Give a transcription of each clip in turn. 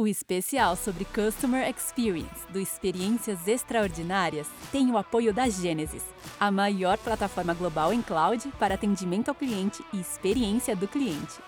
O especial sobre Customer Experience do Experiências Extraordinárias tem o apoio da Gênesis, a maior plataforma global em cloud para atendimento ao cliente e experiência do cliente.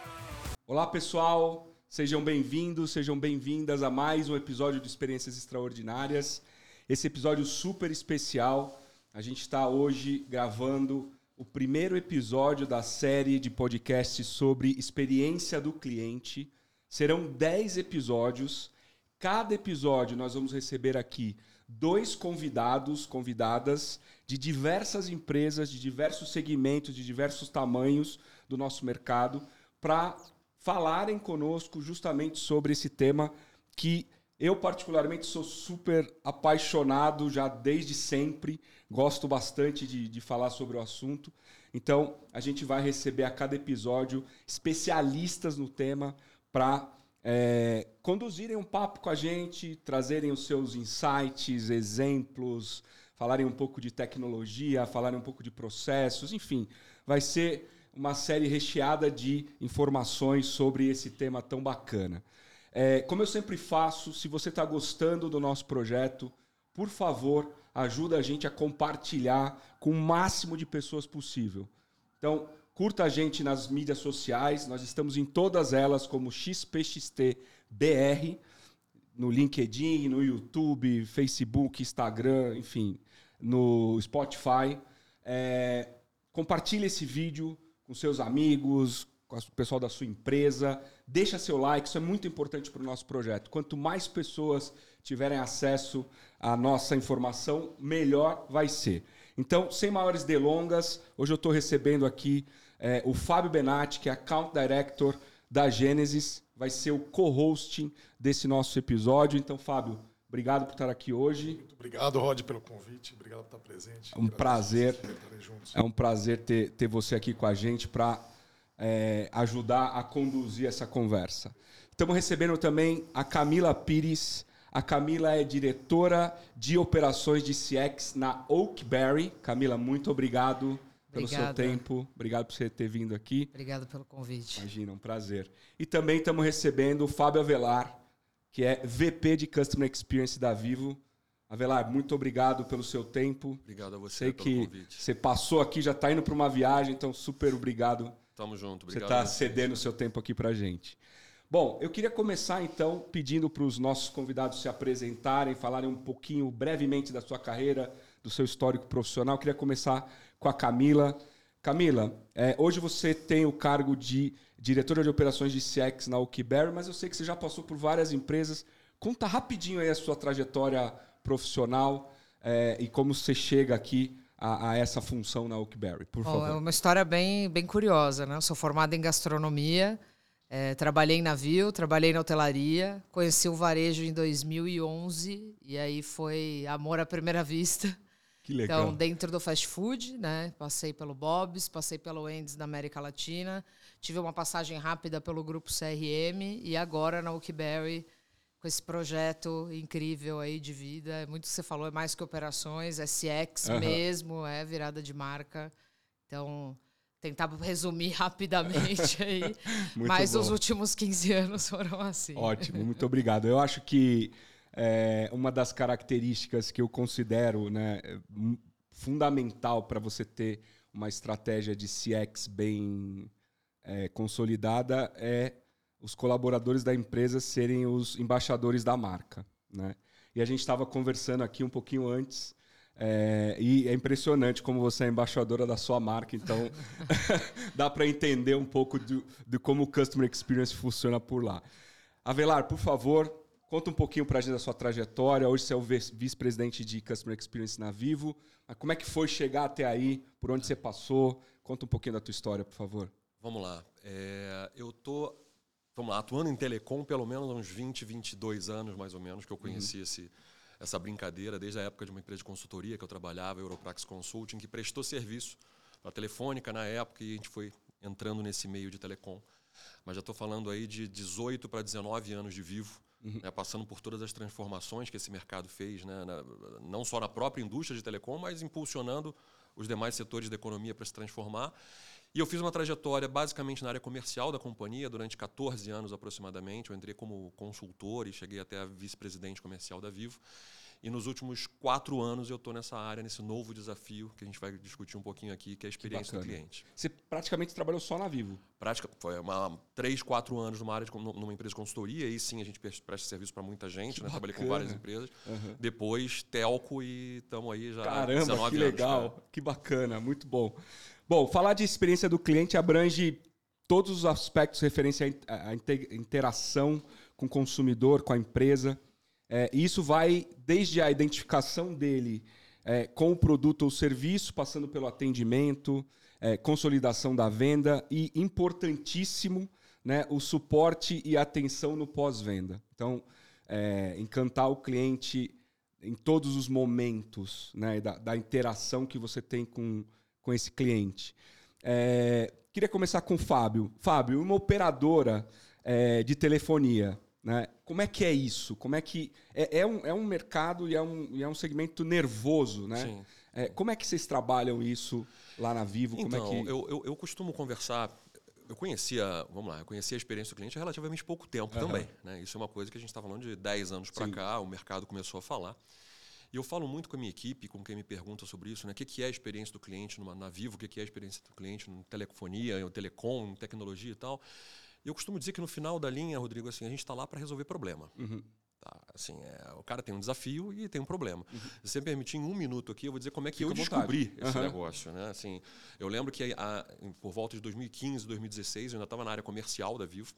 Olá, pessoal! Sejam bem-vindos, sejam bem-vindas a mais um episódio de Experiências Extraordinárias. Esse episódio super especial. A gente está hoje gravando o primeiro episódio da série de podcasts sobre experiência do cliente Serão 10 episódios. Cada episódio nós vamos receber aqui dois convidados, convidadas de diversas empresas, de diversos segmentos, de diversos tamanhos do nosso mercado, para falarem conosco justamente sobre esse tema que eu, particularmente, sou super apaixonado já desde sempre, gosto bastante de, de falar sobre o assunto. Então, a gente vai receber a cada episódio especialistas no tema para é, conduzirem um papo com a gente, trazerem os seus insights, exemplos, falarem um pouco de tecnologia, falarem um pouco de processos, enfim, vai ser uma série recheada de informações sobre esse tema tão bacana. É, como eu sempre faço, se você está gostando do nosso projeto, por favor, ajuda a gente a compartilhar com o máximo de pessoas possível. Então, Curta a gente nas mídias sociais, nós estamos em todas elas como XPXTBR, no LinkedIn, no YouTube, Facebook, Instagram, enfim, no Spotify. É, compartilhe esse vídeo com seus amigos, com o pessoal da sua empresa. Deixa seu like, isso é muito importante para o nosso projeto. Quanto mais pessoas tiverem acesso à nossa informação, melhor vai ser. Então, sem maiores delongas, hoje eu estou recebendo aqui é, o Fábio Benatti, que é Account Director da Gênesis, vai ser o co-hosting desse nosso episódio. Então, Fábio, obrigado por estar aqui hoje. Muito obrigado, Rod, pelo convite. Obrigado por estar presente. É um prazer. É um prazer ter, ter você aqui com a gente para é, ajudar a conduzir essa conversa. Estamos recebendo também a Camila Pires. A Camila é diretora de operações de CX na Oakberry. Camila, muito obrigado pelo Obrigada. seu tempo. Obrigado por você ter vindo aqui. Obrigado pelo convite. Imagina, um prazer. E também estamos recebendo o Fábio Avelar, que é VP de Customer Experience da Vivo. Avelar, muito obrigado pelo seu tempo. Obrigado a você Sei pelo que convite. Você passou aqui, já está indo para uma viagem, então super obrigado. Tamo junto, obrigado. Você está cedendo o seu tempo aqui para gente. Bom, eu queria começar então pedindo para os nossos convidados se apresentarem, falarem um pouquinho brevemente da sua carreira, do seu histórico profissional. Eu queria começar com a Camila. Camila, é, hoje você tem o cargo de diretora de operações de CX na Oakberry, mas eu sei que você já passou por várias empresas. Conta rapidinho aí a sua trajetória profissional é, e como você chega aqui a, a essa função na Oakberry, por favor. é uma história bem, bem curiosa, né? Eu sou formada em gastronomia, é, trabalhei em navio, trabalhei na hotelaria, conheci o varejo em 2011 e aí foi amor à primeira vista. Que legal. Então, dentro do fast food, né? Passei pelo Bob's, passei pelo Wendy's da América Latina, tive uma passagem rápida pelo grupo CRM e agora na Oakberry com esse projeto incrível aí de vida. É muito que você falou, é mais que operações, é CX uhum. mesmo, é virada de marca. Então, tentar resumir rapidamente aí. mas bom. os últimos 15 anos foram assim. Ótimo, muito obrigado. Eu acho que é, uma das características que eu considero né, fundamental para você ter uma estratégia de CX bem é, consolidada é os colaboradores da empresa serem os embaixadores da marca. Né? E a gente estava conversando aqui um pouquinho antes. É, e é impressionante como você é embaixadora da sua marca, então dá para entender um pouco de, como o Customer Experience funciona por lá. Avelar, por favor, Conta um pouquinho para a gente da sua trajetória. Hoje você é o vice-presidente de Customer Experience na Vivo. Mas como é que foi chegar até aí? Por onde você passou? Conta um pouquinho da tua história, por favor. Vamos lá. É, eu tô vamos lá, atuando em telecom pelo menos há uns 20, 22 anos, mais ou menos, que eu conheci uhum. esse, essa brincadeira desde a época de uma empresa de consultoria que eu trabalhava, Europrax Consulting, que prestou serviço para Telefônica na época e a gente foi entrando nesse meio de telecom. Mas já estou falando aí de 18 para 19 anos de vivo uhum. né, passando por todas as transformações que esse mercado fez, né, na, não só na própria indústria de telecom, mas impulsionando os demais setores da economia para se transformar. E eu fiz uma trajetória basicamente na área comercial da companhia durante 14 anos aproximadamente. Eu entrei como consultor e cheguei até a vice-presidente comercial da Vivo. E nos últimos quatro anos eu estou nessa área, nesse novo desafio que a gente vai discutir um pouquinho aqui, que é a experiência do cliente. Você praticamente trabalhou só na Vivo? Prática, foi uma, três, quatro anos numa área de, numa empresa de consultoria, e sim a gente presta serviço para muita gente, né? trabalhei com várias empresas. Uhum. Depois, telco e estamos aí já Caramba, que legal, anos, que bacana, muito bom. Bom, falar de experiência do cliente abrange todos os aspectos referentes à interação com o consumidor, com a empresa. É, isso vai desde a identificação dele é, com o produto ou serviço, passando pelo atendimento, é, consolidação da venda e, importantíssimo, né, o suporte e atenção no pós-venda. Então, é, encantar o cliente em todos os momentos né, da, da, interação que você tem com, com esse cliente. É, queria começar com o Fábio. Fábio, uma operadora é, de telefonia né? Como é que é isso? Como é que é, é, um, é um mercado e é um, e é um segmento nervoso, né? É, como é que vocês trabalham isso lá na Vivo? Então, como é então, que... eu, eu, eu costumo conversar. Eu conhecia, vamos lá, eu conhecia a experiência do cliente há relativamente pouco tempo uhum. também. Né? Isso é uma coisa que a gente está falando de 10 anos para cá, o mercado começou a falar. E eu falo muito com a minha equipe, com quem me pergunta sobre isso, né? O que é a experiência do cliente numa, na Vivo, o que é a experiência do cliente em telefonia, em telecom, em tecnologia e tal. Eu costumo dizer que no final da linha, Rodrigo, assim, a gente está lá para resolver problema. Uhum. Tá, assim, é, o cara tem um desafio e tem um problema. Uhum. Se você me permitir, em um minuto aqui, eu vou dizer como é que Fica eu descobri esse uhum. negócio. Né? Assim, eu lembro que a, por volta de 2015, 2016, eu ainda estava na área comercial da Vivo.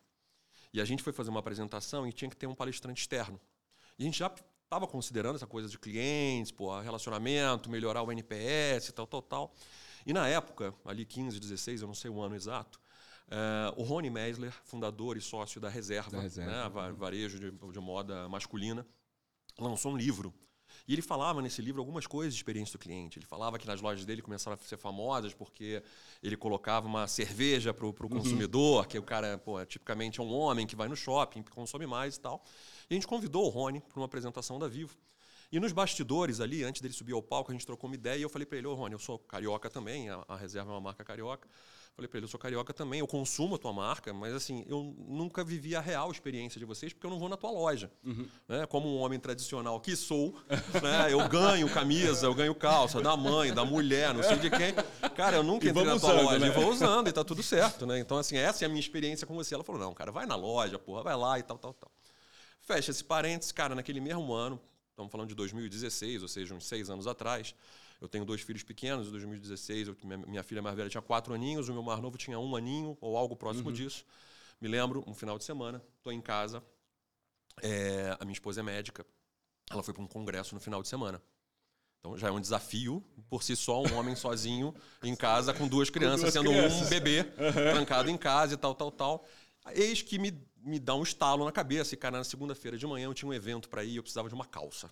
E a gente foi fazer uma apresentação e tinha que ter um palestrante externo. E a gente já estava considerando essa coisa de clientes, pô, relacionamento, melhorar o NPS, tal, tal, tal. E na época, ali 15, 16, eu não sei o ano exato, Uh, o Rony Meisler, fundador e sócio da Reserva, da Reserva. Né, varejo de, de, moda masculina, lançou um livro. E ele falava nesse livro algumas coisas de experiência do cliente. Ele falava que nas lojas dele começaram a ser famosas porque ele colocava uma cerveja para o uhum. consumidor, que o cara, pô, tipicamente é um homem que vai no shopping, consome mais e tal. E a gente convidou o Rony para uma apresentação da Vivo. E nos bastidores ali, antes dele subir ao palco, a gente trocou uma ideia e eu falei para ele, ô Rony, eu sou carioca também, a, a Reserva é uma marca carioca. Falei para ele, eu sou carioca também, eu consumo a tua marca, mas assim, eu nunca vivi a real experiência de vocês porque eu não vou na tua loja. Uhum. Né? Como um homem tradicional que sou, né? eu ganho camisa, eu ganho calça da mãe, da mulher, não sei de quem. Cara, eu nunca entrei na tua usando, loja né? e vou usando e tá tudo certo, né? Então, assim, essa é a minha experiência com você. Ela falou, não, cara, vai na loja, porra, vai lá e tal, tal, tal. Fecha esse parênteses, cara, naquele mesmo ano, estamos falando de 2016, ou seja, uns seis anos atrás, eu tenho dois filhos pequenos, em 2016, eu, minha, minha, filha mais velha tinha quatro aninhos, o meu mais novo tinha um aninho, ou algo próximo uhum. disso. Me lembro, um final de semana, estou em casa, é, a minha esposa é médica, ela foi para um congresso no final de semana. Então já é um desafio por si só, um homem sozinho em casa com duas crianças, com duas sendo crianças. um bebê trancado em casa e tal, tal, tal. Eis que me, me dá um estalo na cabeça. E, cara, na segunda-feira de manhã eu tinha um evento para ir e eu precisava de uma calça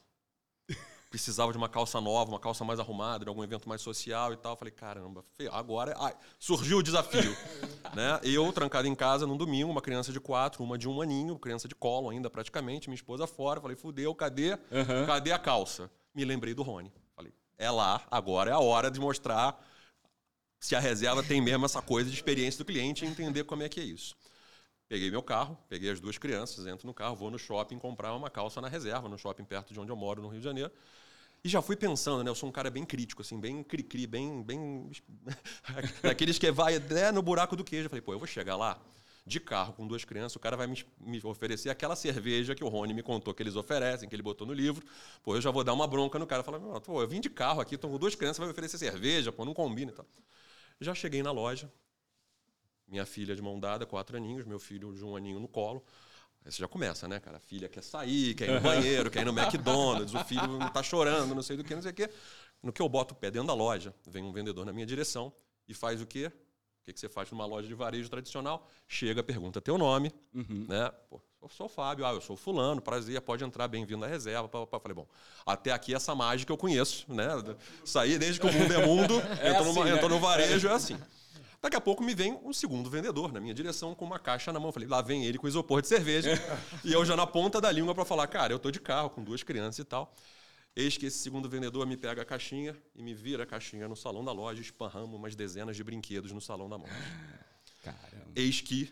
precisava de uma calça nova, uma calça mais arrumada, de algum evento mais social e tal. Falei, caramba, agora ai, surgiu o desafio. né? Eu, trancado em casa num domingo, uma criança de quatro, uma de um aninho, criança de colo ainda praticamente, minha esposa fora. Falei, fudeu, cadê, uhum. cadê a calça? Me lembrei do Rony. Falei, é lá, agora é a hora de mostrar se a reserva tem mesmo essa coisa de experiência do cliente e entender como é que é isso. Peguei meu carro, peguei as duas crianças, entro no carro, vou no shopping comprar uma calça na reserva, no shopping perto de onde eu moro, no Rio de Janeiro. E já fui pensando, né? Eu sou um cara bem crítico, assim, bem cri-cri, bem. bem... Daqueles que vai até no buraco do queijo. Eu falei, pô, eu vou chegar lá de carro com duas crianças, o cara vai me, me, oferecer aquela cerveja que o Rony me contou que eles oferecem, que ele botou no livro. Pô, eu já vou dar uma bronca no cara. Falar, pô, eu vim de carro aqui, tô com duas crianças, vai me oferecer cerveja, pô, não combina e tal. Já cheguei na loja, minha filha de mão dada, quatro aninhos, meu filho de um aninho no colo. Aí você já começa, né, cara? A filha quer sair, quer ir no banheiro, quer ir no McDonald's, o filho não tá chorando, não sei do que, não sei o quê. No que eu boto o pé dentro da loja, vem um vendedor na minha direção e faz o quê? O que, que você faz numa loja de varejo tradicional? Chega, pergunta teu nome, uhum. né? Pô, eu sou o Fábio, ah, eu sou fulano, prazer, pode entrar, bem-vindo à reserva. Pá, pá. Falei, bom, até aqui essa mágica eu conheço, né? Saí desde que o mundo é mundo, é entro, assim, né? no varejo, é assim. Daqui a pouco me vem um segundo vendedor na minha direção com uma caixa na mão. falei, lá vem ele com isopor de cerveja. e eu já na ponta da língua para falar, cara, eu tô de carro com duas crianças e tal. Eis que esse segundo vendedor me pega a caixinha e me vira a caixinha no salão da loja, esparramos umas dezenas de brinquedos no salão da loja. Caramba. Eis que,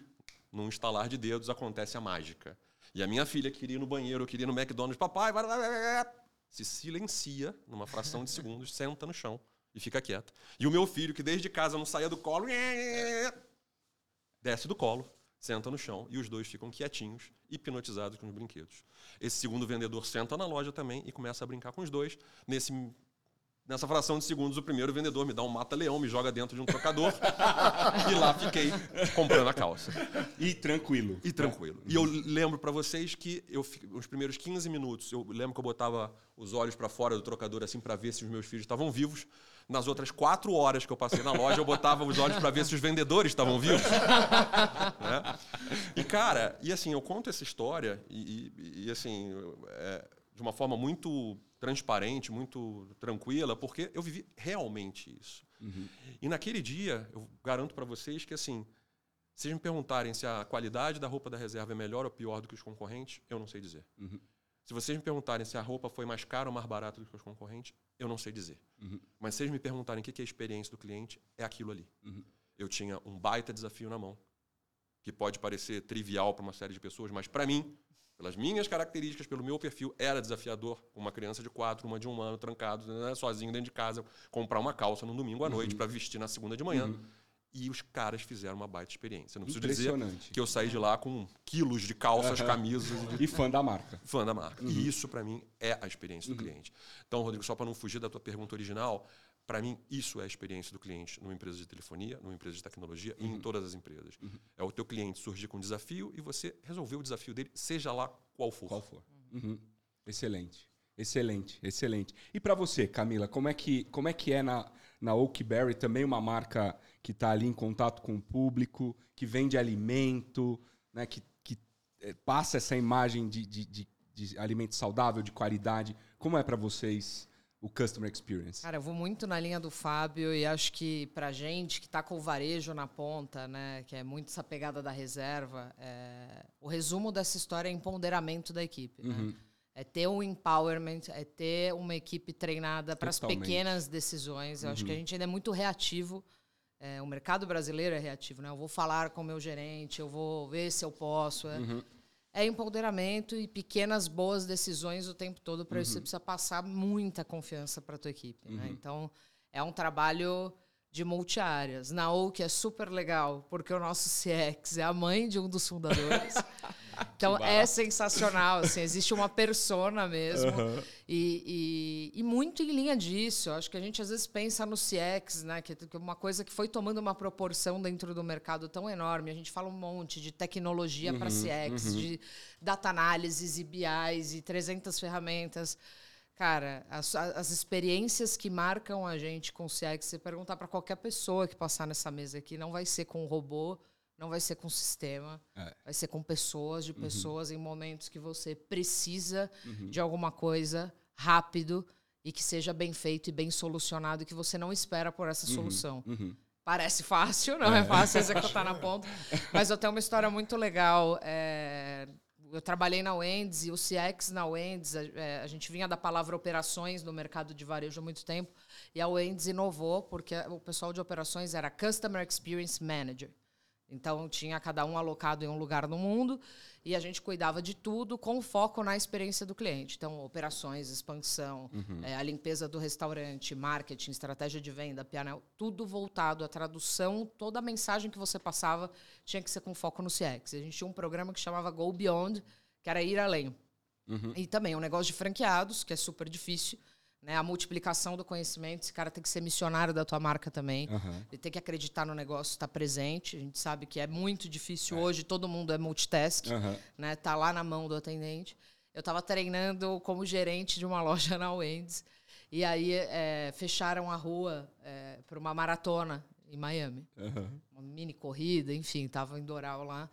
num estalar de dedos, acontece a mágica. E a minha filha queria ir no banheiro, eu queria ir no McDonald's, papai, vai, vai, vai, vai, vai", se silencia numa fração de segundos, senta no chão e fica quieta. E o meu filho, que desde casa não saía do colo, desce do colo, senta no chão e os dois ficam quietinhos, hipnotizados com os brinquedos. Esse segundo vendedor senta na loja também e começa a brincar com os dois. Nesse, nessa fração de segundos, o primeiro vendedor me dá um mata-leão, me joga dentro de um trocador e lá fiquei comprando a calça. E tranquilo. E tranquilo. E eu lembro pra vocês que eu os primeiros 15 minutos, eu lembro que eu botava os olhos pra fora do trocador assim pra ver se os meus filhos estavam vivos. Nas outras quatro horas que eu passei na loja, eu botava os olhos pra ver se os vendedores estavam vivos. né? E cara, e assim, eu conto essa história e, e- e, assim, é, de uma forma muito transparente, muito tranquila, porque eu vivi realmente isso. E naquele dia, eu garanto pra vocês que assim, se vocês me perguntarem se a qualidade da roupa da reserva é melhor ou pior do que os concorrentes, eu não sei dizer. Se vocês me perguntarem se a roupa foi mais cara ou mais barata do que os concorrentes, eu não sei dizer. Mas se vocês me perguntarem o que é a experiência do cliente, é aquilo ali. Eu tinha um baita desafio na mão, que pode parecer trivial para uma série de pessoas, mas para mim, pelas minhas características, pelo meu perfil, era desafiador uma criança de quatro, uma de um ano, trancado, né, sozinho dentro de casa, comprar uma calça no domingo à noite para vestir na segunda de manhã. E os caras fizeram uma baita experiência. Não preciso dizer que eu saí de lá com quilos de calças, camisas e E fã da marca. fã da marca. E isso, para mim, é a experiência do cliente. Então, Rodrigo, só para não fugir da tua pergunta original, para mim, isso é a experiência do cliente numa empresa de telefonia, numa empresa de tecnologia e em todas as empresas. É o teu cliente surgir com um desafio e você resolver o desafio dele, seja lá qual for. Qual for. Uhum. Excelente. Excelente, excelente. E para você, Camila, como é que, como é, que é na, na Oakberry, também uma marca que está ali em contato com o público, que vende alimento, né, que, que eh, passa essa imagem de, de, de, de alimento saudável, de qualidade. Como é para vocês o Customer Experience? Cara, eu vou muito na linha do Fábio e acho que pra gente que tá com o varejo na ponta, né, que é muito essa pegada da reserva, é, o resumo dessa história é empoderamento da equipe, né? É ter um empowerment, é ter uma equipe treinada para as pequenas decisões. Eu acho que a gente ainda é muito reativo. É, o mercado brasileiro é reativo, né? Eu vou falar com o meu gerente, eu vou ver se eu posso. É, é empoderamento e pequenas boas decisões o tempo todo. Para isso você precisa passar muita confiança para tua equipe. Né? Então é um trabalho de multiáreas. Na Oak é super legal porque o nosso CX é a mãe de um dos fundadores. Então é sensacional, assim, existe uma persona mesmo. E, e, e muito em linha disso. Acho que a gente às vezes pensa no CX, né? Que que é uma coisa que foi tomando uma proporção dentro do mercado tão enorme. A gente fala um monte de tecnologia para CX, de data análises e BIs e 300 ferramentas. Cara, as, as experiências que marcam a gente com o CX, você perguntar para qualquer pessoa que passar nessa mesa aqui, não vai ser com robô, não vai ser com sistema, É. vai ser com pessoas, de pessoas em momentos que você precisa de alguma coisa rápido e que seja bem feito e bem solucionado e que você não espera por essa solução. Parece fácil, não é, fácil executar na ponta. Mas eu tenho uma história muito legal. é, eu trabalhei na Wendy's e o CX na Wendy's, a, é, a gente vinha da palavra operações no mercado de varejo há muito tempo, e a Wendy's inovou porque o pessoal de operações era Customer Experience Manager. Então tinha cada um alocado em um lugar no mundo e a gente cuidava de tudo com foco na experiência do cliente. Então, operações, expansão, eh, a limpeza do restaurante, marketing, estratégia de venda, pianel, tudo voltado à tradução, toda a mensagem que você passava tinha que ser com foco no CX. A gente tinha um programa que chamava Go Beyond, que era ir além. E também um negócio de franqueados, que é super difícil. Né? A multiplicação do conhecimento, esse cara tem que ser missionário da tua marca também. Ele tem que acreditar no negócio, estar presente. A gente sabe que é muito difícil hoje, todo mundo é multitask, Aham. né? Tá lá na mão do atendente. Eu estava treinando como gerente de uma loja na Wendy's. E aí é, fecharam a rua para uma maratona em Miami. Uma mini corrida, enfim, estava em Doral lá.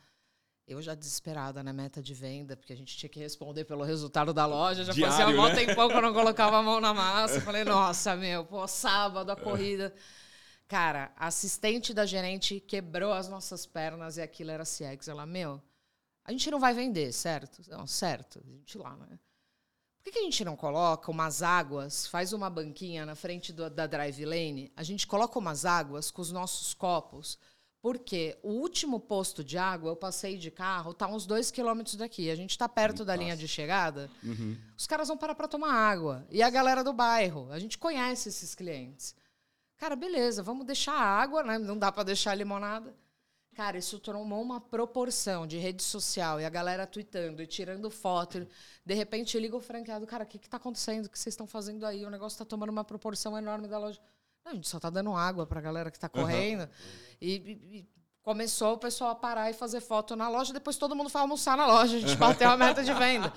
Eu já desesperada na meta de venda, porque a gente tinha que responder pelo resultado da loja. Já fazia Diário, um mó né? tempão que eu não colocava a mão na massa. Falei, nossa, meu, pô, sábado a corrida. Cara, a assistente da gerente quebrou as nossas pernas e aquilo era CX. Ela, meu, a gente não vai vender, certo? Não, certo. A gente lá, né? Por que a gente não coloca umas águas, faz uma banquinha na frente do, da drive lane, a gente coloca umas águas com os nossos copos, porque o último posto de água, eu passei de carro, tá uns dois quilômetros daqui. A gente está perto da linha de chegada. Uhum. Os caras vão parar para tomar água. E a galera do bairro, a gente conhece esses clientes. Cara, beleza, vamos deixar a água, né? Não dá para deixar a limonada. Cara, isso tomou uma proporção de rede social e a galera tweetando e tirando foto. De repente liga o franqueado, cara, o que está acontecendo? O que vocês estão fazendo aí? O negócio está tomando uma proporção enorme da loja. Não, a gente só está dando água para a galera que está correndo. Uhum. E, e, e, começou o pessoal a parar e fazer foto na loja. Depois todo mundo foi almoçar na loja. A gente bateu a meta de venda.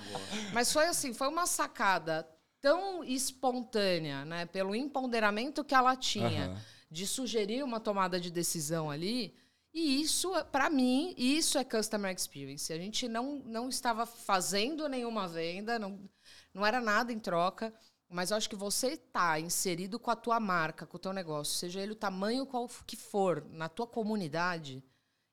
Mas foi assim, foi uma sacada tão espontânea, né? Pelo empoderamento que ela tinha uhum. de sugerir uma tomada de decisão ali e isso, para mim, isso é customer experience. A gente não, não estava fazendo nenhuma venda, não, não era nada em troca, mas eu acho que você está inserido com a tua marca, com o teu negócio, seja ele o tamanho qual que for, na tua comunidade,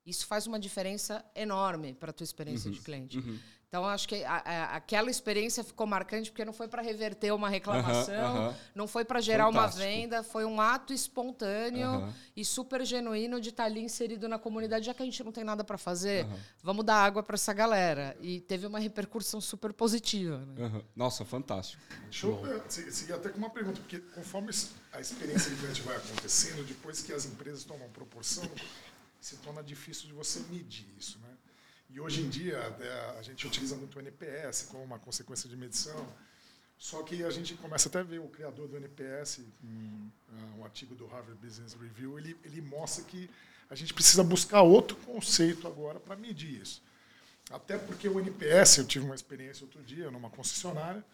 isso faz uma diferença enorme para a tua experiência uhum, de cliente. Uhum. Então, acho que a, a, aquela experiência ficou marcante porque não foi para reverter uma reclamação, não foi para gerar Fantástico. uma venda, foi um ato espontâneo e super genuíno de estar tá ali inserido na comunidade, já que a gente não tem nada para fazer, vamos dar água para essa galera. E teve uma repercussão super positiva. Né? Nossa, fantástico. Deixa eu seguir até com uma pergunta, porque conforme a experiência de cliente vai acontecendo, depois que as empresas tomam proporção, se torna difícil de você medir isso, né? E hoje em dia é, a gente utiliza muito o NPS como uma consequência de medição. Só que a gente começa até a ver o criador do NPS, um, um artigo do Harvard Business Review, ele, ele mostra que a gente precisa buscar outro conceito agora para medir isso. Até porque o NPS, eu tive uma experiência outro dia numa concessionária,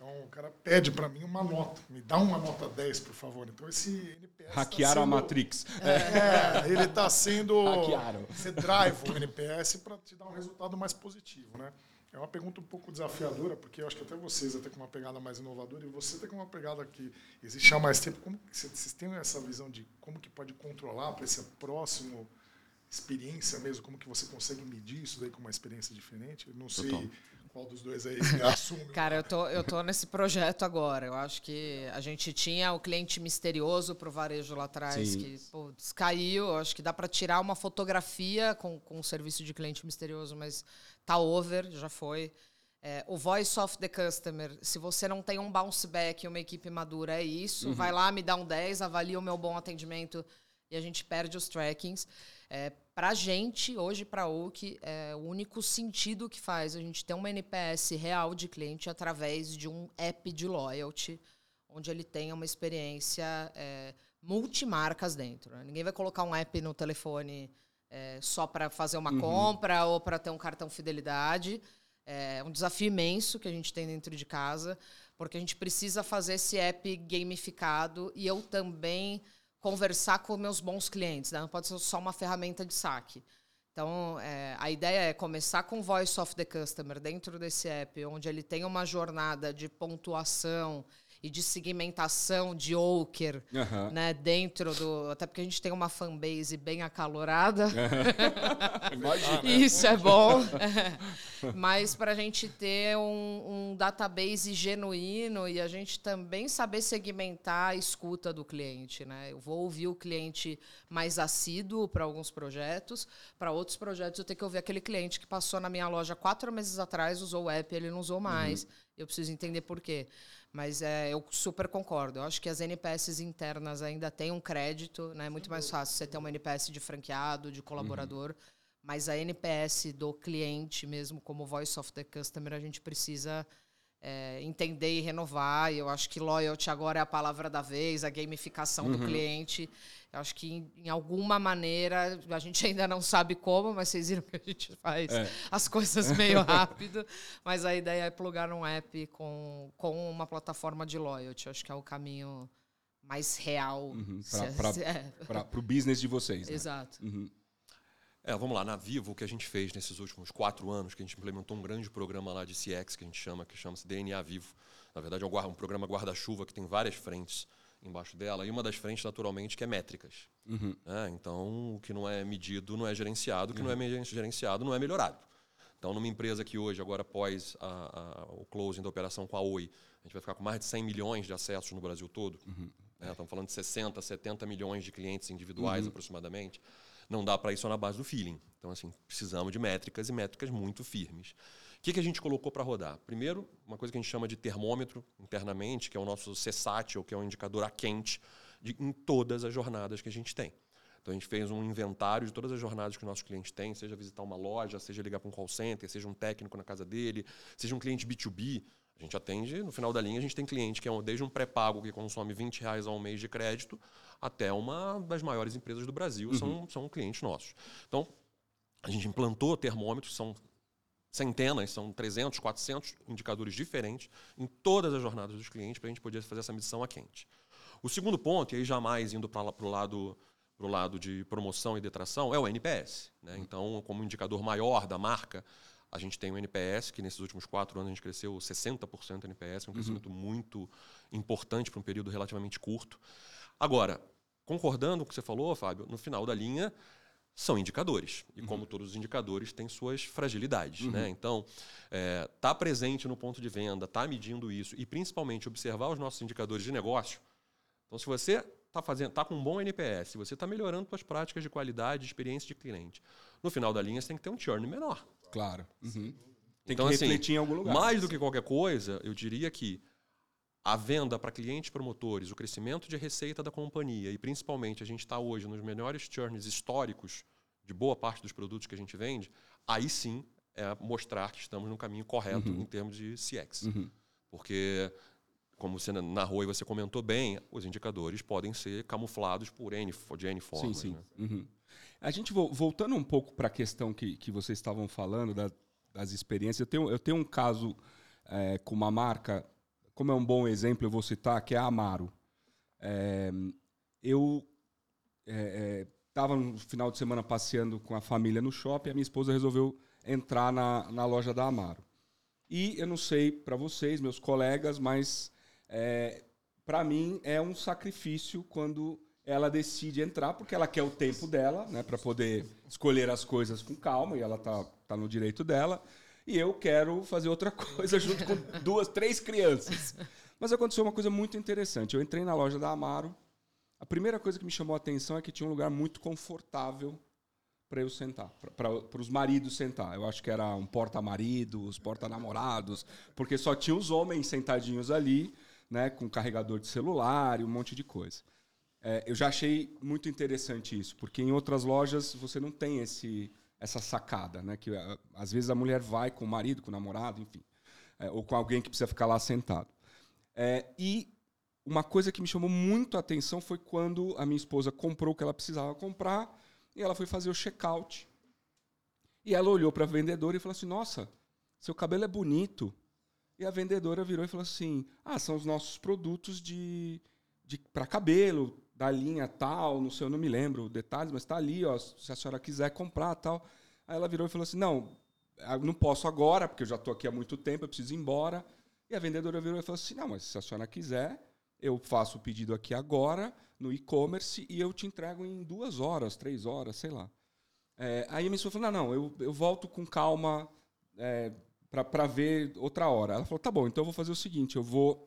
então o cara pede para mim uma nota, me dá uma nota 10, por favor. Então esse NPS. Tá Hackearam tá sendo, a Matrix. É, ele está sendo. Hackearam. Você drive o NPS para te dar um resultado mais positivo, né? É uma pergunta um pouco desafiadora, porque eu acho que até vocês até com uma pegada mais inovadora e você até com uma pegada que existe há mais tempo. Como vocês têm essa visão de como que pode controlar para esse próximo experiência mesmo, como que você consegue medir isso daí com uma experiência diferente? Eu não sei. Total qual dos dois aí assume? Cara, eu tô, eu tô nesse projeto agora. Eu acho que a gente tinha o cliente misterioso para o varejo lá atrás, Sim. que pô, caiu. Eu acho que dá para tirar uma fotografia com, com o serviço de cliente misterioso, mas tá over, já foi. É, o voice of the customer, se você não tem um bounce back e uma equipe madura, é isso. Uhum. Vai lá, me dá um 10, avalia o meu bom atendimento e a gente perde os trackings. É, para a gente, hoje, para a OUK, é o único sentido que faz a gente ter uma NPS real de cliente através de um app de loyalty, onde ele tenha uma experiência é, multimarcas dentro. Né? Ninguém vai colocar um app no telefone é, só para fazer uma uhum. compra ou para ter um cartão fidelidade. É um desafio imenso que a gente tem dentro de casa, porque a gente precisa fazer esse app gamificado e eu também conversar com meus bons clientes, né? não pode ser só uma ferramenta de saque. Então, é, a ideia é começar com Voice of the Customer dentro desse app, onde ele tem uma jornada de pontuação e de segmentação de Oker, uhum. né, dentro do, até porque a gente tem uma fanbase bem acalorada. Imagina. Isso é bom. Mas para a gente ter um, um, database genuíno e a gente também saber segmentar a escuta do cliente, né? Eu vou ouvir o cliente mais assíduo para alguns projetos, para outros projetos eu tenho que ouvir aquele cliente que passou na minha loja quatro meses atrás, usou o app, ele não usou mais. Uhum. Eu preciso entender por quê. Mas é, eu super concordo. Eu acho que as NPS internas ainda têm um crédito, né? É muito mais fácil você ter uma NPS de franqueado, de colaborador. Uhum. Mas a NPS do cliente, mesmo como Voice of the Customer, a gente precisa é, entender e renovar. E eu acho que loyalty agora é a palavra da vez, a gamificação uhum. do cliente. Eu acho que, em, em, alguma maneira, a gente ainda não sabe como, mas vocês viram que a gente faz é. as coisas meio rápido. Mas a ideia é plugar um app com, com uma plataforma de loyalty. Eu acho que é o caminho mais real uhum, para é. o business de vocês. Né? Exato. Uhum. É, vamos lá, na Vivo, o que a gente fez nesses últimos quatro anos, que a gente implementou um grande programa lá de CX, que a gente chama, que chama-se DNA Vivo. Na verdade, é um, um programa guarda-chuva que tem várias frentes embaixo dela, e uma das frentes, naturalmente, que é métricas. Uhum. É, então, o que não é medido não é gerenciado, o que uhum. não é gerenciado não é melhorado. Então, numa empresa que hoje, agora após a, a, o closing da operação com a Oi, a gente vai ficar com mais de 100 milhões de acessos no Brasil todo. Uhum. Né? Estamos falando de 60, 70 milhões de clientes individuais uhum. aproximadamente. Não dá para ir só na base do feeling. Então, assim, precisamos de métricas e métricas muito firmes. O que, que a gente colocou para rodar? Primeiro, uma coisa que a gente chama de termômetro internamente, que é o nosso CSAT, que é um indicador a quente de, em todas as jornadas que a gente tem. Então a gente fez um inventário de todas as jornadas que o nosso cliente tem, seja visitar uma loja, seja ligar para um call center, seja um técnico na casa dele, seja um cliente B2B. A gente atende, no final da linha, a gente tem cliente que é desde um pré-pago que consome 20 reais ao mês de crédito, até uma das maiores empresas do Brasil, uhum. são, são clientes nossos. Então, a gente implantou termômetros, são centenas, são 300, 400 indicadores diferentes em todas as jornadas dos clientes para a gente poder fazer essa medição a quente. O segundo ponto, e aí jamais indo para o lado para o lado de promoção e detração é o NPS. Né? Então, como indicador maior da marca, a gente tem o NPS, que nesses últimos quatro anos a gente cresceu 60% NPS, um crescimento uhum. muito importante para um período relativamente curto. Agora, concordando com o que você falou, Fábio, no final da linha são indicadores. E uhum. como todos os indicadores, têm suas fragilidades. Uhum. Né? Então, é, tá presente no ponto de venda, tá medindo isso e principalmente observar os nossos indicadores de negócio. Então, se você está fazendo, tá com um bom NPS, você está melhorando suas práticas de qualidade, de experiência de cliente. No final da linha, você tem que ter um churn menor. Claro. Uhum. Tem então, que assim, refletir assim, em algum lugar. Mais do que qualquer coisa, eu diria que a venda para clientes promotores, o crescimento de receita da companhia e principalmente a gente está hoje nos melhores churns históricos de boa parte dos produtos que a gente vende, aí sim é mostrar que estamos no caminho correto uhum. em termos de CX. Uhum. Porque como você narrou e você comentou bem, os indicadores podem ser camuflados por N, de N formas. Sim, sim. Né? Uhum. A gente, voltando um pouco para a questão que, que vocês estavam falando, da, das experiências, eu tenho, eu tenho um caso é, com uma marca, como é um bom exemplo, eu vou citar, que é a Amaro. É, eu estava é, no final de semana passeando com a família no shopping, a minha esposa resolveu entrar na, na loja da Amaro. E eu não sei para vocês, meus colegas, mas é, para mim é um sacrifício quando ela decide entrar, porque ela quer o tempo dela, né, para poder escolher as coisas com calma, e ela tá, tá no direito dela. E eu quero fazer outra coisa junto com duas, três crianças. Mas aconteceu uma coisa muito interessante. Eu entrei na loja da Amaro. A primeira coisa que me chamou a atenção é que tinha um lugar muito confortável para eu sentar, para os maridos sentar. Eu acho que era um porta-maridos, porta-namorados, porque só tinha os homens sentadinhos ali né, com carregador de celular e um monte de coisa. É, eu já achei muito interessante isso, porque em outras lojas você não tem esse, essa sacada, né, que às vezes a mulher vai com o marido, com o namorado, enfim, é, ou com alguém que precisa ficar lá sentado. É, e uma coisa que me chamou muito a atenção foi quando a minha esposa comprou o que ela precisava comprar e ela foi fazer o check-out. E ela olhou para a vendedora e falou assim: Nossa, seu cabelo é bonito. E a vendedora virou e falou assim: Ah, são os nossos produtos de, de para cabelo, da linha tal, não sei, eu não me lembro detalhes, mas está ali, ó, se a senhora quiser comprar tal. Aí ela virou e falou assim: Não, não posso agora, porque eu já estou aqui há muito tempo, eu preciso ir embora. E a vendedora virou e falou assim: Não, mas se a senhora quiser, eu faço o pedido aqui agora, no e-commerce, e eu te entrego em duas horas, três horas, sei lá. É, aí a esposa falou: Não, não, eu, eu volto com calma. É, para ver outra hora. Ela falou: tá bom, então eu vou fazer o seguinte: eu vou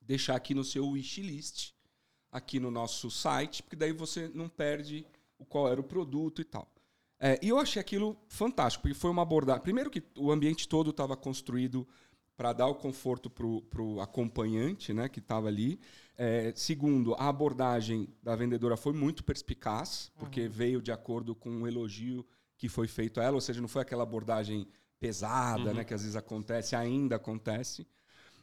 deixar aqui no seu wishlist, aqui no nosso site, porque daí você não perde o qual era o produto e tal. É, e eu achei aquilo fantástico, porque foi uma abordagem. Primeiro, que o ambiente todo estava construído para dar o conforto para o acompanhante né, que estava ali. É, segundo, a abordagem da vendedora foi muito perspicaz, porque uhum. veio de acordo com um elogio que foi feito a ela, ou seja, não foi aquela abordagem pesada, uhum. né, que às vezes acontece, ainda acontece.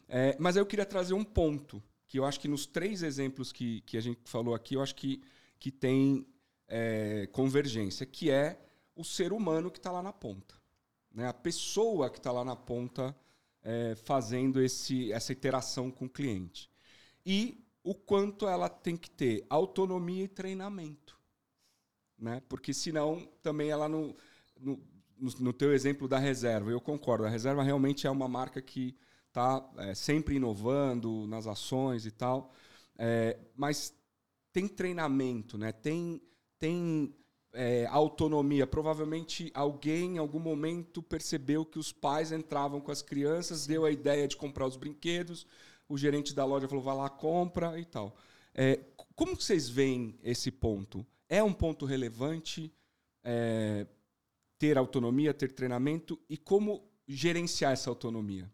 É, mas eu queria trazer um ponto, que eu acho que nos três exemplos que, que a gente falou aqui, eu acho que, que tem é, convergência, que é o ser humano que está lá na ponta. Né? A pessoa que está lá na ponta é, fazendo esse, essa interação com o cliente. E o quanto ela tem que ter autonomia e treinamento. Né? Porque senão também ela não, não no, no teu exemplo da reserva, eu concordo. A reserva realmente é uma marca que está é, sempre inovando nas ações e tal. É, mas tem treinamento, né? tem, tem é, autonomia? Provavelmente alguém, em algum momento, percebeu que os pais entravam com as crianças, deu a ideia de comprar os brinquedos, o gerente da loja falou, vai lá, compra e tal. É, como vocês veem esse ponto? É um ponto relevante é, ter autonomia, ter treinamento e como gerenciar essa autonomia?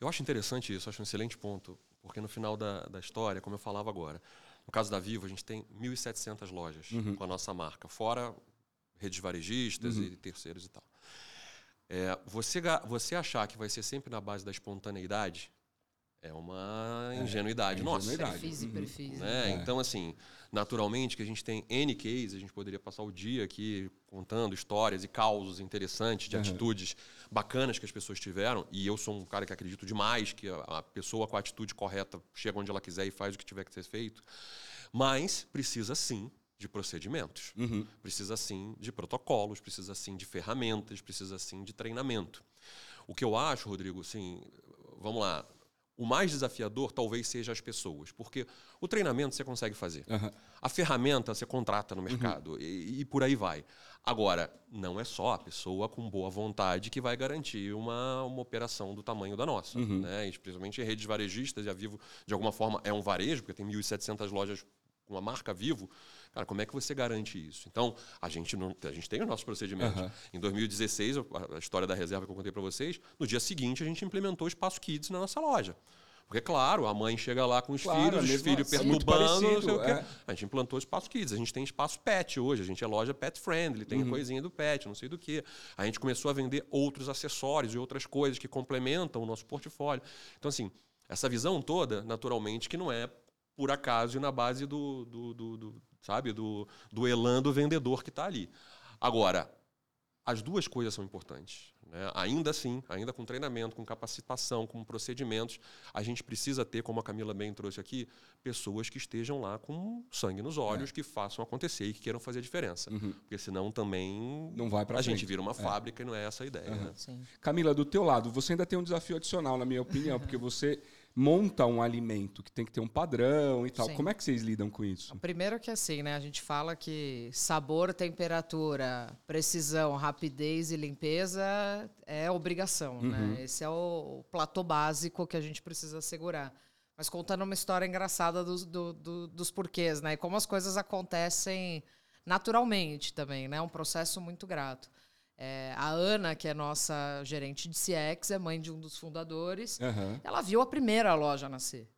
Eu acho interessante isso, acho um excelente ponto, porque no final da, da história, como eu falava agora, no caso da Vivo, a gente tem 1.700 lojas uhum. com a nossa marca, fora redes varejistas uhum. e terceiros e tal. É, você, você achar que vai ser sempre na base da espontaneidade é uma é, ingenuidade é, nossa. Perfis e perfis. Né? É. Então, assim, naturalmente que a gente tem N cases, a gente poderia passar o dia aqui contando histórias e causos interessantes de uhum. atitudes bacanas que as pessoas tiveram. E eu sou um cara que acredito demais que a, pessoa com a atitude correta chega onde ela quiser e faz o que tiver que ser feito. Mas precisa sim de procedimentos, uhum. precisa sim de protocolos, precisa sim de ferramentas, precisa sim de treinamento. O que eu acho, Rodrigo, assim, vamos lá, o mais desafiador talvez seja as pessoas, porque o treinamento você consegue fazer. Uhum. A ferramenta você contrata no mercado uhum. e, e, por aí vai. Agora, não é só a pessoa com boa vontade que vai garantir uma, uma operação do tamanho da nossa. Uhum. Né? Especialmente em redes varejistas, e a Vivo, de alguma forma, é um varejo, porque tem 1.700 lojas com a marca Vivo. Cara, como é que você garante isso? Então, a gente, não, a gente tem os nossos procedimentos. Uhum. Em 2016, a história da reserva que eu contei para vocês, no dia seguinte a gente implementou o Espaço Kids na nossa loja. Porque, claro, a mãe chega lá com os claro, filhos, os filhos perturbando, não sei o quê. É. A gente implantou espaço kids. A gente tem espaço pet hoje. A gente é loja pet friendly, tem uhum. coisinha do pet, não sei do que. A gente começou a vender outros acessórios e outras coisas que complementam o nosso portfólio. Então, assim, essa visão toda, naturalmente, que não é por acaso e na base do, do, do, do sabe, do, do elan do vendedor que está ali. Agora, as duas coisas são importantes. Né? Ainda assim, ainda com treinamento, com capacitação, com procedimentos, a gente precisa ter, como a Camila bem trouxe aqui, pessoas que estejam lá com sangue nos olhos, é. que façam acontecer e que queiram fazer a diferença. Uhum. Porque senão também não vai pra a frente. gente vira uma é. fábrica e não é essa a ideia. Uhum. Né? Camila, do teu lado, você ainda tem um desafio adicional, na minha opinião, porque você monta um alimento que tem que ter um padrão e tal. Sim. Como é que vocês lidam com isso? Primeiro que assim, né? A gente fala que sabor, temperatura, precisão, rapidez e limpeza é obrigação, né? uhum. né? Esse é o, platô básico que a gente precisa assegurar. Mas contando uma história engraçada dos, do, do, dos porquês, né? E como as coisas acontecem naturalmente também, né? É um processo muito grato. É, a Ana, que é nossa gerente de CX, é mãe de um dos fundadores. Uhum. Ela viu a primeira loja nascer.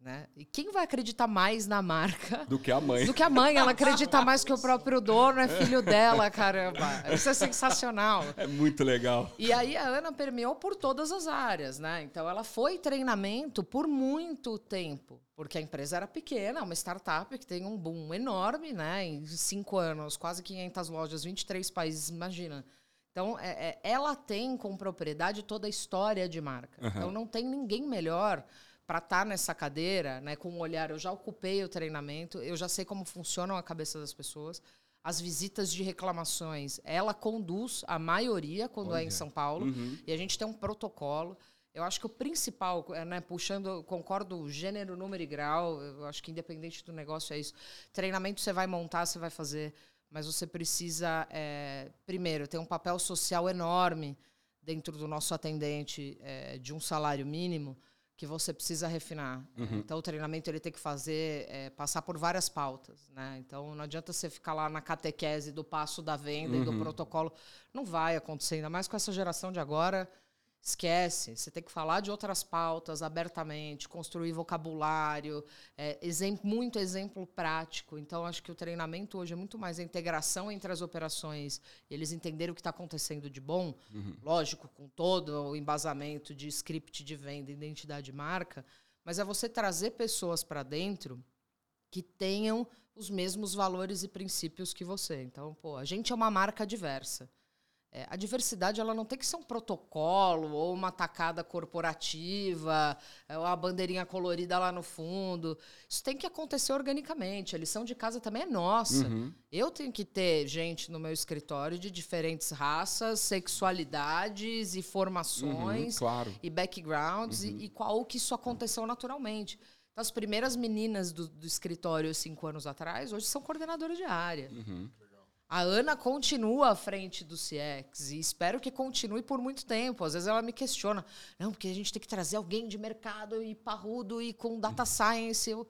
Né? E quem vai acreditar mais na marca do que a mãe? Do que a mãe. Ela acredita mais que o próprio dono é filho dela, caramba. Isso é sensacional. É muito legal. E aí a Ana permeou por todas as áreas, né? Então ela foi treinamento por muito tempo, porque a empresa era pequena, uma startup que tem um boom enorme, né? Em cinco anos, quase 500 lojas, 23 países, imagina. Então, é, é, ela tem com propriedade toda a história de marca. Uhum. Então, não tem ninguém melhor para estar tá nessa cadeira, né, com um olhar, eu já ocupei o treinamento, eu já sei como funciona a cabeça das pessoas. As visitas de reclamações, ela conduz a maioria quando Olha. é em São Paulo, uhum. e a gente tem um protocolo. Eu acho que o principal, é, né, puxando, concordo, gênero, número e grau, eu acho que independente do negócio é isso. Treinamento você vai montar, você vai fazer, mas você precisa, é, primeiro, ter um papel social enorme dentro do nosso atendente é, de um salário mínimo, que você precisa refinar. Uhum. Então, o treinamento ele tem que fazer, é, passar por várias pautas. Né? Então, não adianta você ficar lá na catequese do passo da venda uhum. e do uhum. protocolo. Não vai acontecer, ainda mais com essa geração de agora Esquece. Você tem que falar de outras pautas abertamente, construir vocabulário, é, exemplo, muito exemplo prático. Então, acho que o treinamento hoje é muito mais a integração entre as operações e eles entenderem o que está acontecendo de bom, uhum. lógico, com todo o embasamento de script de venda, identidade de marca, mas é você trazer pessoas para dentro que tenham os mesmos valores e princípios que você. Então, pô, a gente é uma marca diversa. É, a diversidade ela não tem que ser um protocolo ou uma tacada corporativa, é, ou a bandeirinha colorida lá no fundo. Isso tem que acontecer organicamente. A lição de casa também é nossa. Uhum. Eu tenho que ter gente no meu escritório de diferentes raças, sexualidades e formações uhum, claro. e backgrounds uhum. e, e qual que isso aconteceu naturalmente. Então, as primeiras meninas do, do escritório cinco anos atrás, hoje são coordenadoras de área. Uhum. A Ana continua à frente do CX e espero que continue por muito tempo. Às vezes ela me questiona, não, porque a gente tem que trazer alguém de mercado e parrudo e com data science. Eu,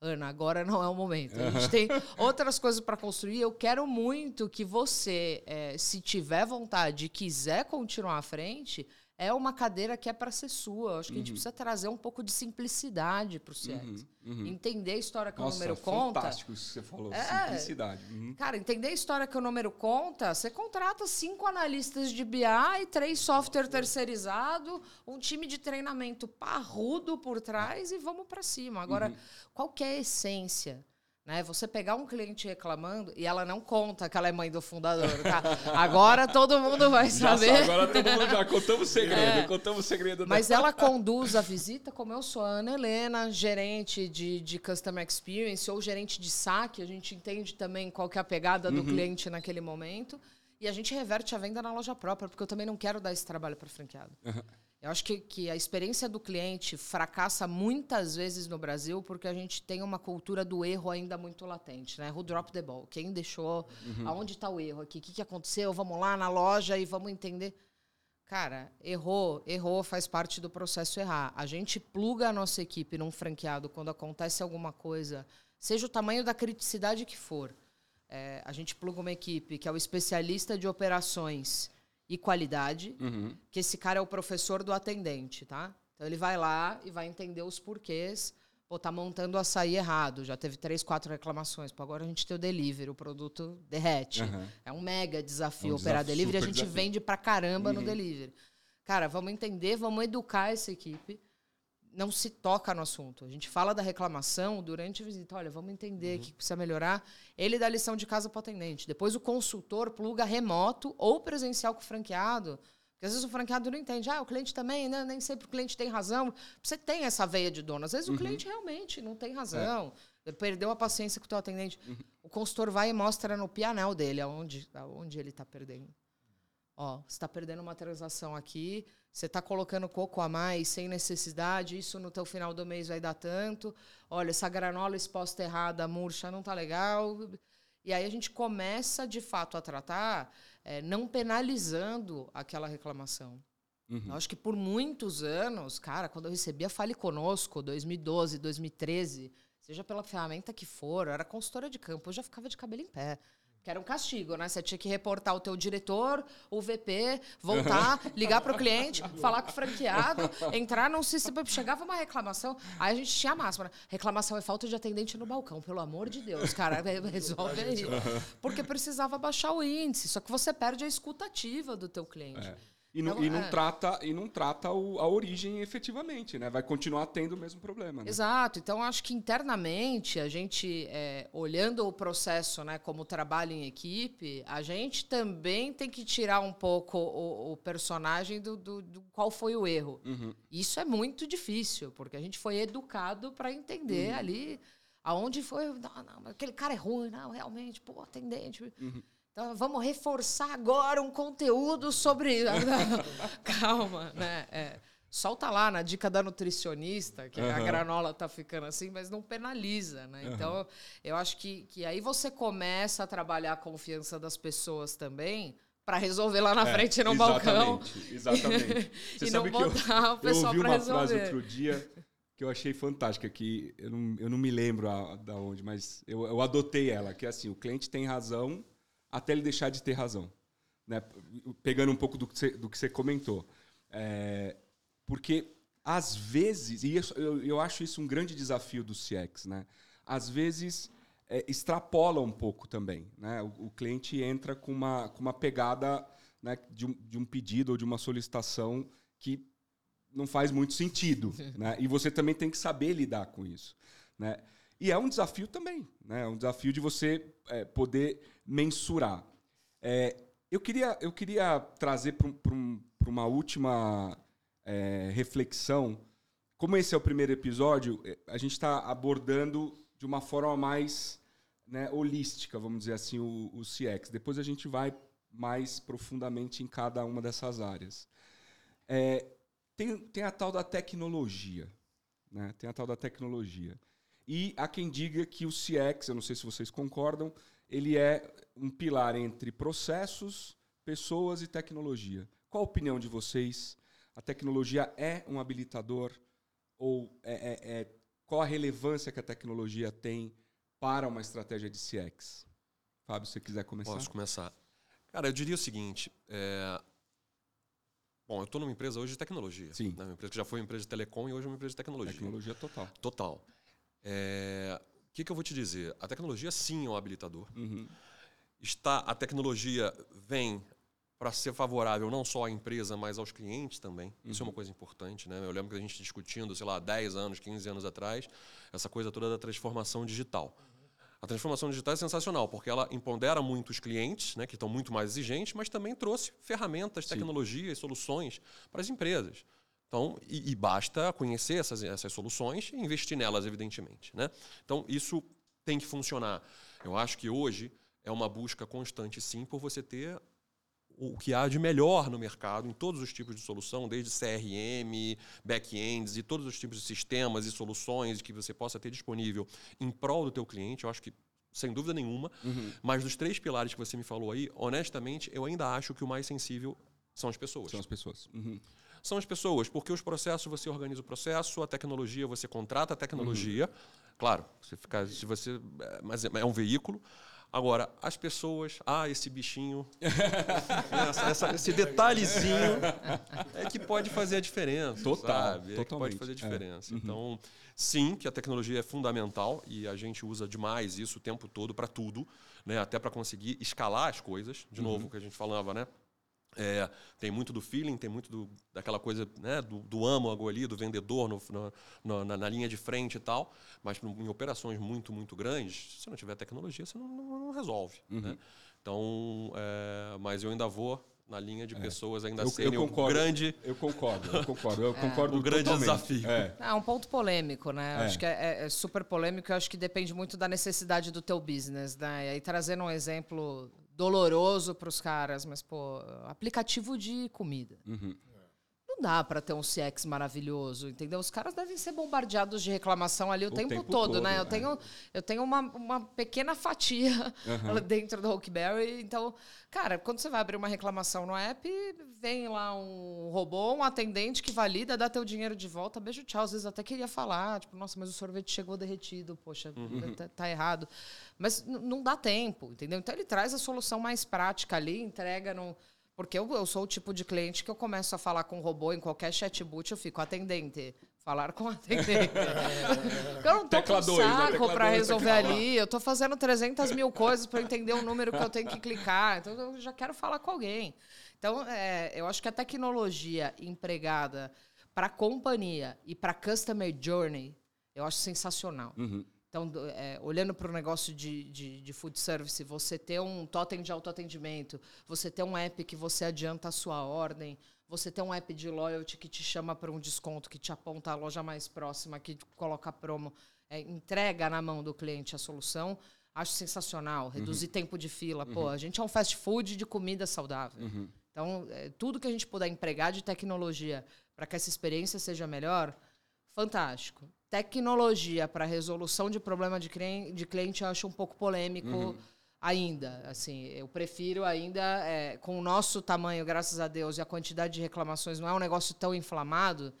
Ana, agora não é o momento. A gente tem outras coisas para construir. Eu quero muito que você, é, se tiver vontade e quiser continuar à frente, é uma cadeira que é para ser sua. Acho que uhum. a gente uhum. precisa trazer um pouco de simplicidade para o CX. Uhum. Uhum. Entender a história que Nossa, o número conta. fantástico isso que você falou, é, simplicidade. Uhum. Cara, entender a história que o número conta, você contrata cinco analistas de BI, três software terceirizado, um time de treinamento parrudo por trás e vamos para cima. Agora, uhum. qual é a essência? Né? Você pegar um cliente reclamando e ela não conta que ela é mãe do fundador, tá? Agora todo mundo vai saber. Já, agora todo mundo já contamos o segredo, é. contamos o segredo. Mas ela conduz a visita, como eu sou a Ana Helena, gerente de, de Customer Experience ou gerente de saque, a gente entende também qual que é a pegada do uhum. cliente naquele momento. E a gente reverte a venda na loja própria, porque eu também não quero dar esse trabalho para franqueado. Uhum. Eu acho que, que a experiência do cliente fracassa muitas vezes no Brasil porque a gente tem uma cultura do erro ainda muito latente, né? Who drop the ball? Quem deixou? Uhum. Aonde está o erro aqui? O que, que aconteceu? Vamos lá na loja e vamos entender. Cara, errou, errou, faz parte do processo errar. A gente pluga a nossa equipe num franqueado quando acontece alguma coisa, seja o tamanho da criticidade que for. É, a gente pluga uma equipe que é o especialista de operações e qualidade, uhum. que esse cara é o professor do atendente, tá? Então ele vai lá e vai entender os porquês. Pô, tá montando o açaí errado. Já teve três, quatro reclamações. Pô, agora a gente tem o delivery, o produto derrete. Uhum. É um mega desafio é um operar desafio, delivery. A gente desafio. vende pra caramba uhum. no delivery. Cara, vamos entender, vamos educar essa equipe não se toca no assunto. A gente fala da reclamação durante a visita. Olha, vamos entender o uhum. que precisa melhorar. Ele dá lição de casa para o atendente. Depois o consultor pluga remoto ou presencial com o franqueado. Porque às vezes o franqueado não entende. Ah, o cliente também, né? nem sempre o cliente tem razão. Você tem essa veia de dono. Às vezes uhum. o cliente realmente não tem razão. É. Perdeu a paciência com o teu atendente. Uhum. O consultor vai e mostra no pianel dele aonde, aonde ele está perdendo. Ó, você está perdendo uma transação aqui você está colocando coco a mais sem necessidade, isso no teu final do mês vai dar tanto. Olha, essa granola exposta errada, murcha, não tá legal. E aí a gente começa, de fato, a tratar, é, não penalizando aquela reclamação. Uhum. Eu acho que por muitos anos, cara, quando eu recebia Fale Conosco, 2012, 2013, seja pela ferramenta que for, eu era consultora de campo, eu já ficava de cabelo em pé. Que era um castigo, né? Você tinha que reportar o teu diretor, o VP, voltar, ligar para o cliente, falar com o franqueado, entrar num sistema. Chegava uma reclamação, aí a gente tinha a máxima. Né? Reclamação é falta de atendente no balcão, pelo amor de Deus, cara, resolve aí. Porque precisava baixar o índice, só que você perde a escutativa do teu cliente. É. E não, então, e não é. trata, e não trata o, a origem efetivamente, né? Vai continuar tendo o mesmo problema. Né? Exato. Então, acho que internamente, a gente, é, olhando o processo né, como trabalho em equipe, a gente também tem que tirar um pouco o, o personagem do, do, do, qual foi o erro. Uhum. Isso é muito difícil, porque a gente foi educado para entender uhum. ali aonde foi. Não, não, aquele cara é ruim, não, realmente, pô, atendente. Uhum. Então, vamos reforçar agora um conteúdo sobre. Calma, né? É. Solta lá na dica da nutricionista, que uhum. a granola tá ficando assim, mas não penaliza, né? Uhum. Então, eu acho que, que aí você começa a trabalhar a confiança das pessoas também para resolver lá na é, frente no exatamente, balcão. Exatamente. Você e não botar eu, o pessoal. Eu ouvi uma frase outro dia que eu achei fantástica, que eu não, eu não me lembro a, da onde, mas eu, eu adotei ela, que é assim, o cliente tem razão até ele deixar de ter razão. Né? Pegando um pouco do que você, do que você comentou. É, porque, às vezes, e isso, eu, eu acho isso um grande desafio do CX, né? às vezes é, extrapola um pouco também. Né? O, o, cliente entra com uma, com uma pegada né, de, um, de um pedido ou de uma solicitação que não faz muito sentido. né? E você também tem que saber lidar com isso. Né? E é um desafio também, né? É um desafio de você é, poder mensurar. É, eu, queria, eu queria trazer para um, uma última é, reflexão. Como esse é o primeiro episódio, é, a gente está abordando de uma forma mais né, holística, vamos dizer assim, o, o CX. Depois a gente vai mais profundamente em cada uma dessas áreas. É, tem, tem a tal da tecnologia. Né? Tem a tal da tecnologia. E há quem diga que o CX, eu não sei se vocês concordam, ele é um pilar entre processos, pessoas e tecnologia. Qual a opinião de vocês? A tecnologia é um habilitador ou é, é, é qual a relevância que a tecnologia tem para uma estratégia de CX? Fábio, se você quiser começar. Posso começar. Cara, eu diria o seguinte. É... Bom, eu estou numa empresa hoje de tecnologia. Sim. Né? Uma empresa que já foi uma empresa de telecom e hoje é uma empresa de tecnologia. Tecnologia total. Total. É... O que, que, eu vou te dizer? A tecnologia sim é um habilitador. Uhum. Está, a tecnologia vem para ser favorável não só à empresa, mas aos clientes também. Uhum. Isso é uma uhum. coisa importante. Né? Eu lembro que a gente discutindo, sei lá, 10 anos, 15 anos atrás, essa coisa toda da transformação digital. A transformação digital é sensacional, porque ela empodera muito os clientes, né, que estão muito mais exigentes, mas também trouxe ferramentas, tecnologias, Sim. soluções para as empresas. Então, e, e, basta conhecer essas, essas soluções e investir nelas, evidentemente. Né? Então, isso tem que funcionar. Eu acho que hoje é uma busca constante, sim, por você ter o que há de melhor no mercado em todos os tipos de solução, desde CRM, back-ends e todos os tipos de sistemas e soluções que você possa ter disponível em prol do teu cliente. Eu acho que sem dúvida nenhuma. Uhum. Mas dos três pilares que você me falou aí, honestamente, eu ainda acho que o mais sensível são as pessoas. São as pessoas. Uhum. São as pessoas, porque os processos você organiza o processo, a tecnologia você contrata a tecnologia. Uhum. Claro, você fica, se você, é, mas é, é um veículo. Agora, as pessoas, ah, esse bichinho, essa, essa, esse detalhezinho é que pode fazer a diferença. Total, sabe? É pode fazer a diferença. É. Uhum. Então, sim, que a tecnologia é fundamental e a gente usa demais isso o tempo todo para tudo, né? até para conseguir escalar as coisas. De uhum. novo, o que a gente falava, né? É, tem muito do feeling, tem muito do, daquela coisa né, do, do âmago ali, do vendedor no, no, na, na, linha de frente e tal. Mas em operações muito, muito grandes, se não tiver tecnologia, você não, não, não resolve. Uhum. Né? Então, é, mas eu ainda vou na linha de é. pessoas ainda serem o grande... Eu concordo, eu concordo. Eu é. concordo o grande desafio. É. é um ponto polêmico, né? É. Acho que é, é, super polêmico. Eu acho que depende muito da necessidade do teu business, né? E aí, trazendo um exemplo doloroso para os caras, mas, pô, aplicativo de comida. Uhum. Não dá para ter um CX maravilhoso, entendeu? Os caras devem ser bombardeados de reclamação ali o, o tempo, tempo, todo, todo né? Eu é. tenho, eu tenho uma, uma pequena fatia uhum. dentro do Huckberry. Então, cara, quando você vai abrir uma reclamação no app, vem lá um robô, um atendente que valida, dá teu dinheiro de volta, beijo, tchau. Às vezes até queria falar, tipo, nossa, mas o sorvete chegou derretido, poxa, uhum. tá, tá errado. Mas não dá tempo, entendeu? Então ele traz a solução mais prática ali, entrega no porque eu, eu sou o tipo de cliente que eu começo a falar com robô em qualquer chatbot, eu fico atendente. Falar com atendente. eu não tô tecla com dois, né? saco né? para resolver ali. Eu tô fazendo 300 mil coisas para entender o número que eu tenho que clicar. Então, eu já quero falar com alguém. Então, é, eu acho que a tecnologia empregada para companhia e para customer journey, eu acho sensacional. Uhum. Então, é, olhando para o negócio de, de, de, food service, você ter um totem de autoatendimento, você ter um app que você adianta a sua ordem, você ter um app de loyalty que te chama para um desconto, que te aponta a loja mais próxima, que coloca promo, é, entrega na mão do cliente a solução, acho sensacional. Reduzir uhum. tempo de fila. Uhum. Pô, a gente é um fast food de comida saudável. Uhum. Então, é, tudo que a gente puder empregar de tecnologia para que essa experiência seja melhor, fantástico tecnologia para resolução de problema de cliente, de cliente eu acho um pouco polêmico uhum. ainda. Assim, eu prefiro ainda, é, com o nosso tamanho, graças a Deus, e a quantidade de reclamações não é um negócio tão inflamado,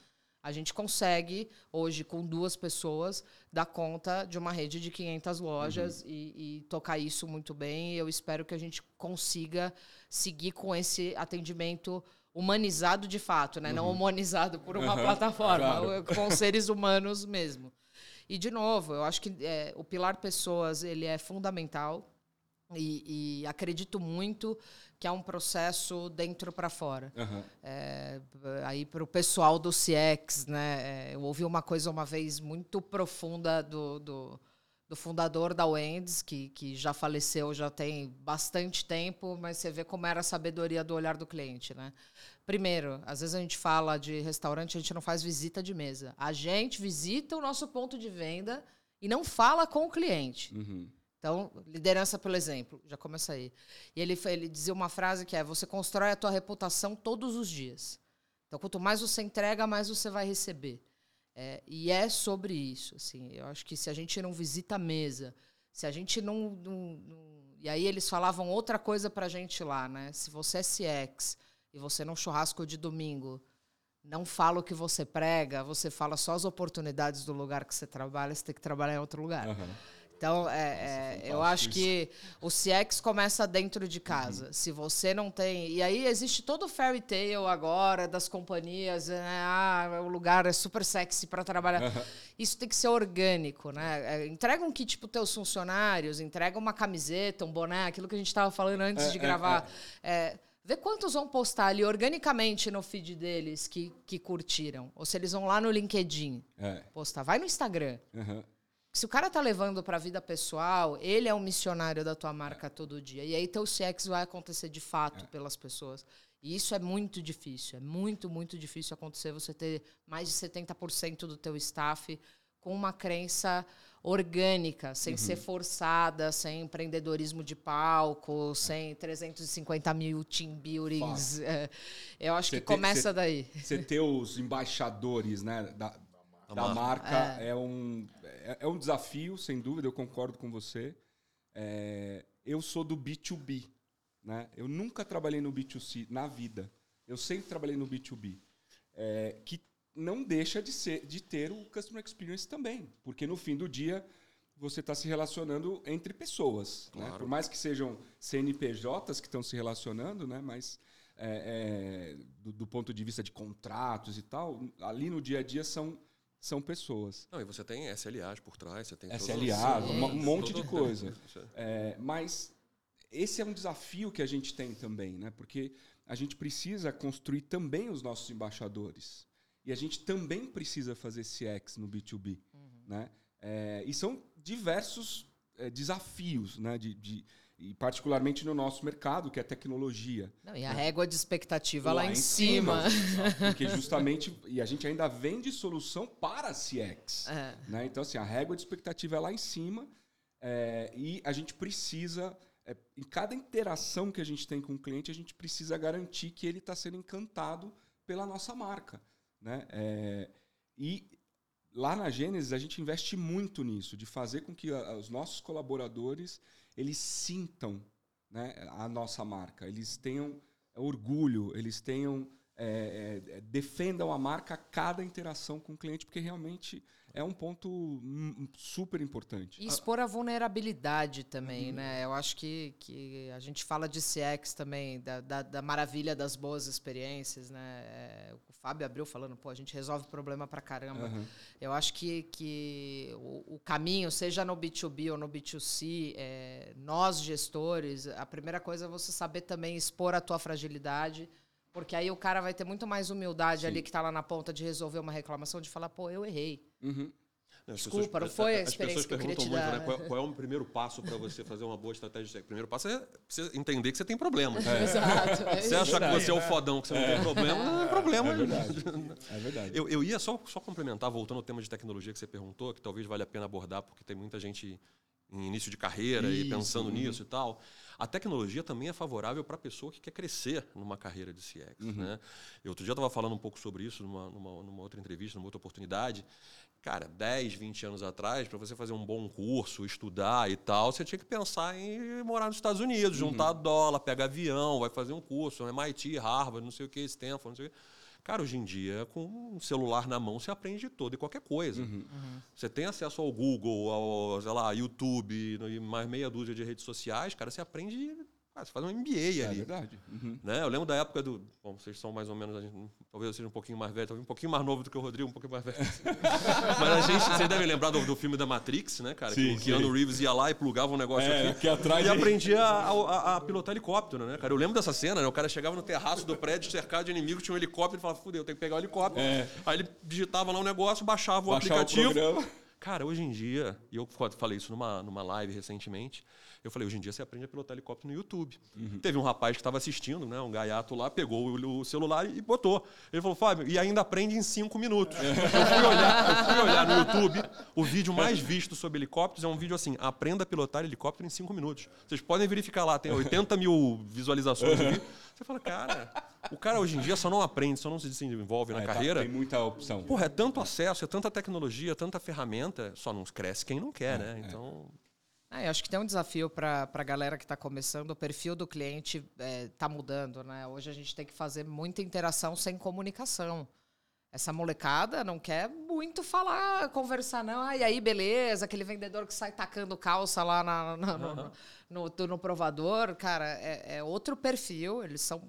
a gente consegue, hoje, com duas pessoas, dar conta de uma rede de 500 lojas uhum. e, e, tocar isso muito bem. Eu espero que a gente consiga seguir com esse atendimento humanizado de fato, né? Uhum. Não humanizado por uma uhum. plataforma, claro. com seres humanos mesmo. E de novo, eu acho que é, o pilar pessoas ele é fundamental e, e, acredito muito que é um processo dentro para fora. Uhum. É, aí para o pessoal do CX, né? É, eu ouvi uma coisa uma vez muito profunda do, do do fundador da Wendy's, que, que já faleceu já tem bastante tempo, mas você vê como era a sabedoria do olhar do cliente, né? Primeiro, às vezes a gente fala de restaurante, a gente não faz visita de mesa. A gente visita o nosso ponto de venda e não fala com o cliente. Uhum. Então, liderança pelo exemplo, já começa aí. E ele, ele dizia uma frase que é: você constrói a tua reputação todos os dias. Então, quanto mais você entrega, mais você vai receber. É, e é sobre isso. Assim, eu acho que se a gente não visita a mesa, Se a gente não, não, não... E aí eles falavam outra coisa pra gente lá, né? Se você é CX e você não churrasco de domingo não fala o que você prega, você fala só as oportunidades do lugar que você trabalha, você tem que trabalhar em outro lugar. Uhum. Então, é, é, eu acho que o CX começa dentro de casa. Uhum. Se você não tem. E aí existe todo o fairy tale agora das companhias. Né? Ah, o lugar é super sexy para trabalhar. Uhum. Isso tem que ser orgânico, né? É, entrega um kit para os teus funcionários, entrega uma camiseta, um boné, aquilo que a gente estava falando antes é, de é, gravar. É. Vê quantos vão postar ali organicamente no feed deles que, que curtiram. Ou se eles vão lá no LinkedIn postar. Vai no Instagram. Uhum. Se o cara tá levando para a vida pessoal, ele é um missionário da tua marca é. todo dia. E aí teu CX vai acontecer de fato é. pelas pessoas. E isso é muito difícil. É muito, muito difícil acontecer você ter mais de 70% do teu staff com uma crença orgânica, sem uhum. ser forçada, sem empreendedorismo de palco, sem 350 mil team buildings. É, eu acho cê que começa cê, daí. Você ter os embaixadores né, da, da marca é. é. um, é, é, um desafio, sem dúvida, eu concordo com você. É, eu sou do B2B. Né? Eu nunca trabalhei no B2C na vida. Eu sempre trabalhei no B2B. É, que não deixa de, ser, de ter o customer experience também. Porque no fim do dia você está se relacionando entre pessoas. Né? Claro. Né? Por mais que sejam CNPJs que estão se relacionando, né? mas é, é, do, do, ponto de vista de contratos e tal, ali no dia a dia são, são pessoas. Não, e você tem SLAs por trás, você tem SLAs, um, um monte de coisa. É, mas esse é um desafio que a gente tem também, né? porque a gente precisa construir também os nossos embaixadores. E a gente também precisa fazer CX no B2B. Uhum. Né? É, e são diversos é, desafios, né? De, de, e particularmente no nosso mercado, que é tecnologia. Não, e a régua de expectativa lá, lá em cima. cima. Porque justamente. E a gente ainda vende solução para CX. É. Né? Então, assim, a régua de expectativa é lá em cima. É, e a gente precisa. É, em cada interação que a gente tem com o cliente, a gente precisa garantir que ele está sendo encantado pela nossa marca. Né? É, e lá na Gênesis a gente investe muito nisso, de fazer com que a, os nossos colaboradores eles sintam né, a nossa marca, eles tenham orgulho, eles tenham é, é, defendam a marca a cada interação com o cliente, porque realmente é um ponto super importante. E expor a vulnerabilidade também, uhum. né? Eu acho que, que a gente fala de CX também, da, da, da maravilha das boas experiências, né? É, Fábio abriu falando, pô, a gente resolve problema pra caramba. Uhum. Eu acho que, que o, o, caminho, seja no B2B ou no B2C, é, nós gestores, a primeira coisa é você saber também expor a tua fragilidade, porque aí o cara vai ter muito mais humildade Sim. ali que está lá na ponta de resolver uma reclamação, de falar, pô, eu errei. Uhum. As Desculpa, pessoas, não foi a experiência que eu queria te muito, dar. Né, qual, qual, é o primeiro passo para você fazer uma boa estratégia? O primeiro passo é você entender que você tem problema. É. Exato. É você acha que você é o fodão, que você não tem problema, não é problema. É verdade. É verdade. Eu, eu ia só, só complementar, voltando ao tema de tecnologia que você perguntou, que talvez valha a pena abordar, porque tem muita gente em início de carreira Isso, e pensando nisso e tal. A tecnologia também é favorável para a pessoa que quer crescer numa carreira de CX. Uhum. Né? Eu outro dia estava falando um pouco sobre isso numa, numa, numa, outra entrevista, numa outra oportunidade. Cara, 10, 20 anos atrás, para você fazer um bom curso, estudar e tal, você tinha que pensar em morar nos Estados Unidos, uhum. juntar dólar, pegar avião, vai fazer um curso, MIT, Harvard, não sei o que, Stanford, não sei o que. Cara, hoje em dia, com um celular na mão, você aprende todo e qualquer coisa. Uhum. Uhum. Você tem acesso ao Google, ao, sei lá, YouTube, e mais meia dúzia de redes sociais, cara, você aprende ah, você faz um MBA é ali. É verdade. Uhum. Né? Eu lembro da época do. Bom, vocês são mais ou menos. Talvez eu seja um pouquinho mais velho, talvez um pouquinho mais novo do que o Rodrigo, um pouquinho mais velho. Mas a gente. Vocês devem lembrar do, do filme da Matrix, né, cara? Sim, que o Keanu Reeves ia lá e plugava um negócio é, aqui. atrás e aprendia a, a, a, pilotar helicóptero, né, cara? Eu lembro dessa cena, né? O cara chegava no terraço do prédio cercado de inimigos, tinha um helicóptero e falava, fudeu, tem que pegar o helicóptero. É. Aí ele digitava lá um negócio, baixava o baixava aplicativo. O cara, hoje em dia, e eu falei isso numa, numa live recentemente. Eu falei, hoje em dia você aprende a pilotar helicóptero no YouTube. Uhum. Teve um rapaz que estava assistindo, né, um gaiato lá, pegou o, o, celular e botou. Ele falou, Fábio, e ainda aprende em cinco minutos. É. Eu, fui olhar, eu fui olhar no YouTube, o vídeo mais visto sobre helicópteros é um vídeo assim, aprenda a pilotar helicóptero em cinco minutos. Vocês podem verificar lá, tem 80 mil visualizações vídeo. Você fala, cara, o cara hoje em dia só não aprende, só não se desenvolve na é, tá, carreira. Tá, tem muita opção. Porra, é tanto acesso, é tanta tecnologia, tanta ferramenta, só não cresce quem não quer, é, né? É. Então... Ah, eu acho que tem um desafio para a galera que está começando. O perfil do cliente está é, mudando. Né? Hoje a gente tem que fazer muita interação sem comunicação. Essa molecada não quer muito falar, conversar, não. Ah, e aí, beleza, aquele vendedor que sai tacando calça lá na, na, no, no, no, no, provador, cara, é, é, outro perfil. Eles são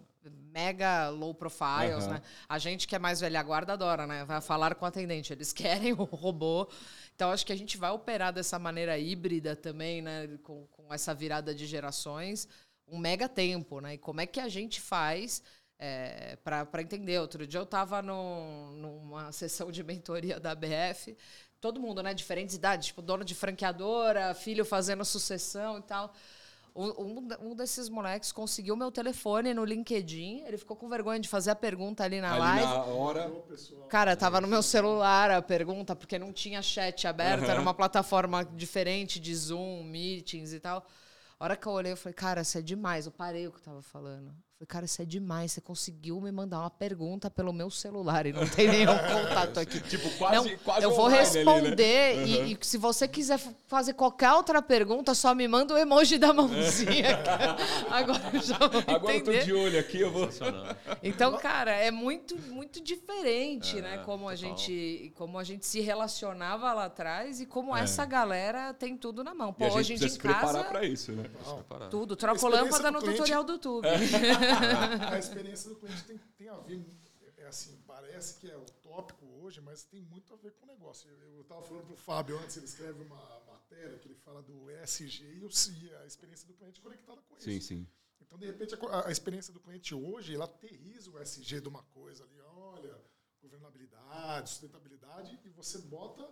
mega low profiles, uhum. né? A gente que é mais velha guarda adora, né? Vai falar com o atendente. Eles querem o robô. Então, acho que a gente vai operar dessa maneira híbrida também, né? Com, com essa virada de gerações, um mega tempo, né? E como é que a gente faz é, para entender. Outro dia eu estava numa sessão de mentoria da BF, todo mundo, né? Diferentes idades, tipo, dono de franqueadora, filho fazendo sucessão e tal. Um, um, desses moleques conseguiu meu telefone no LinkedIn. Ele ficou com vergonha de fazer a pergunta ali na ali live. Na hora. Cara, tava no meu celular a pergunta, porque não tinha chat aberto, uhum. era uma plataforma diferente de Zoom, meetings e tal. A hora que eu olhei, eu falei, cara, isso é demais. Eu parei o que eu tava falando. Falei, cara, isso é demais. Você conseguiu me mandar uma pergunta pelo meu celular e não tem nenhum contato aqui. tipo, quase, não, quase Eu vou responder ali, né? uhum. e, e, se você quiser fazer qualquer outra pergunta, só me manda o emoji da mãozinha. Agora eu já vou Agora entender. eu tô de olho aqui, eu vou. Então, cara, é muito, muito diferente, é, né? Como a, gente, como a gente se relacionava lá atrás e como é. essa galera tem tudo na mão. Pô, e a hoje em dia em casa. preparar pra isso, né? Tudo. Troca lâmpada no cliente... tutorial do YouTube. É. a experiência do cliente tem, tem a ver, é assim, parece que é utópico hoje, mas tem muito a ver com o negócio. Eu estava falando para o Fábio antes, ele escreve uma matéria que ele fala do ESG e, o, a experiência do cliente conectada com isso. Sim, sim. Então, de repente, a, a experiência do cliente hoje, ela aterriza o ESG de uma coisa ali, olha, governabilidade, sustentabilidade, e você bota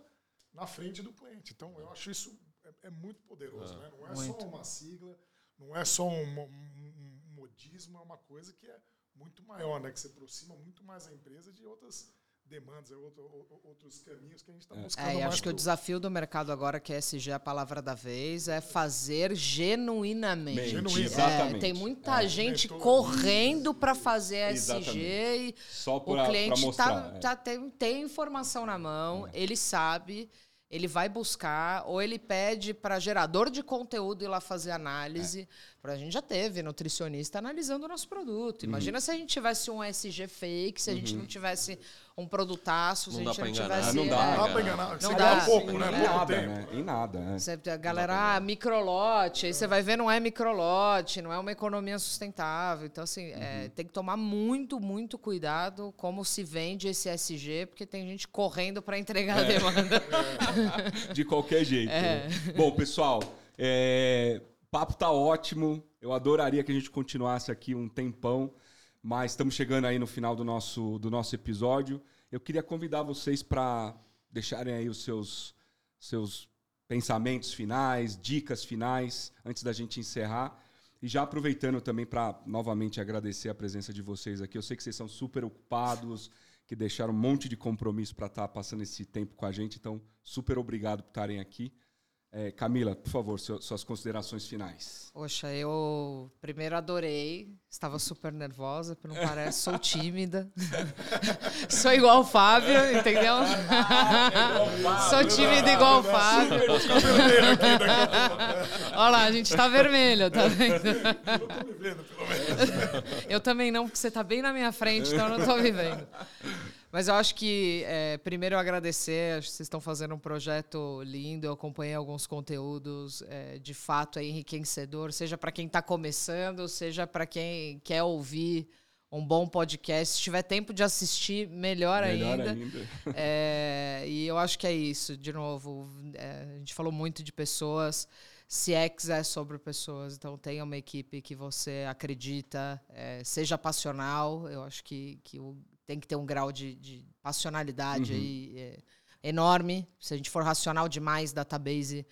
na frente do cliente. Então, eu acho isso é, é muito poderoso. Ah, né? Não é muito. só uma sigla, não é só um, um, modismo é uma coisa que é muito maior, né? Que se aproxima muito mais a empresa de outras demandas, é outro, outros caminhos que a gente está é. buscando. É, acho que o desafio do mercado agora, que é SG é a palavra da vez, é fazer genuinamente. Exatamente. É, tem muita é. gente correndo para fazer SG e Só pra, o cliente mostrar, tá, é. tá, tem, tem informação na mão, é. ele sabe ele vai buscar, ou ele pede para gerador de conteúdo ir lá fazer análise. É. A gente já teve nutricionista analisando o nosso produto. Uhum. Imagina se a gente tivesse um SG fake, se a gente uhum. não tivesse um produtaço, se não a gente não tivesse. Ah, não dá, é, não dá pra enganar. Não dá. Um pouco, né? Em nada, né? Em nada. É. A galera, ah, microlote. Aí você vai ver, não é microlote, não é uma economia sustentável. Então, assim, é, uhum. é, tem que tomar muito, muito cuidado como se vende esse SG, porque tem gente correndo para entregar é. a demanda. De qualquer jeito. É. Né? Bom, pessoal, é, papo tá ótimo. Eu adoraria que a gente continuasse aqui um tempão, mas estamos chegando aí no final do nosso, do nosso episódio. Eu queria convidar vocês para deixarem aí os seus, seus pensamentos finais, dicas finais, antes da gente encerrar. E já aproveitando também para novamente agradecer a presença de vocês aqui. Eu sei que vocês são super ocupados, que deixaram um monte de compromisso para estar tá passando esse tempo com a gente. Então, super obrigado por estarem aqui. É, Camila, por favor, suas considerações finais. Poxa, eu primeiro adorei, estava super nervosa, porque não parece, sou tímida. sou igual o Fábio, entendeu? Ah, sou tímida igual o Fábio. Olha lá, a gente está vermelho, tá vendo? Eu tô me vendo, pelo menos. Eu também não, porque você está bem na minha frente, então eu não estou me vendo. Mas eu acho que, é, primeiro, eu agradecer. Acho que vocês estão fazendo um projeto lindo. Eu acompanhei alguns conteúdos, é, de fato, é enriquecedor, seja para quem está começando, seja para quem quer ouvir um bom podcast. Se tiver tempo de assistir, melhor, melhor ainda. ainda. É, e eu acho que é isso. De novo, é, a gente falou muito de pessoas. CX é sobre pessoas, então tenha uma equipe que você acredita, é, seja passional. Eu acho que, que o tem que ter um grau de, de passionalidade uhum. aí é, enorme. Se a gente for racional demais, database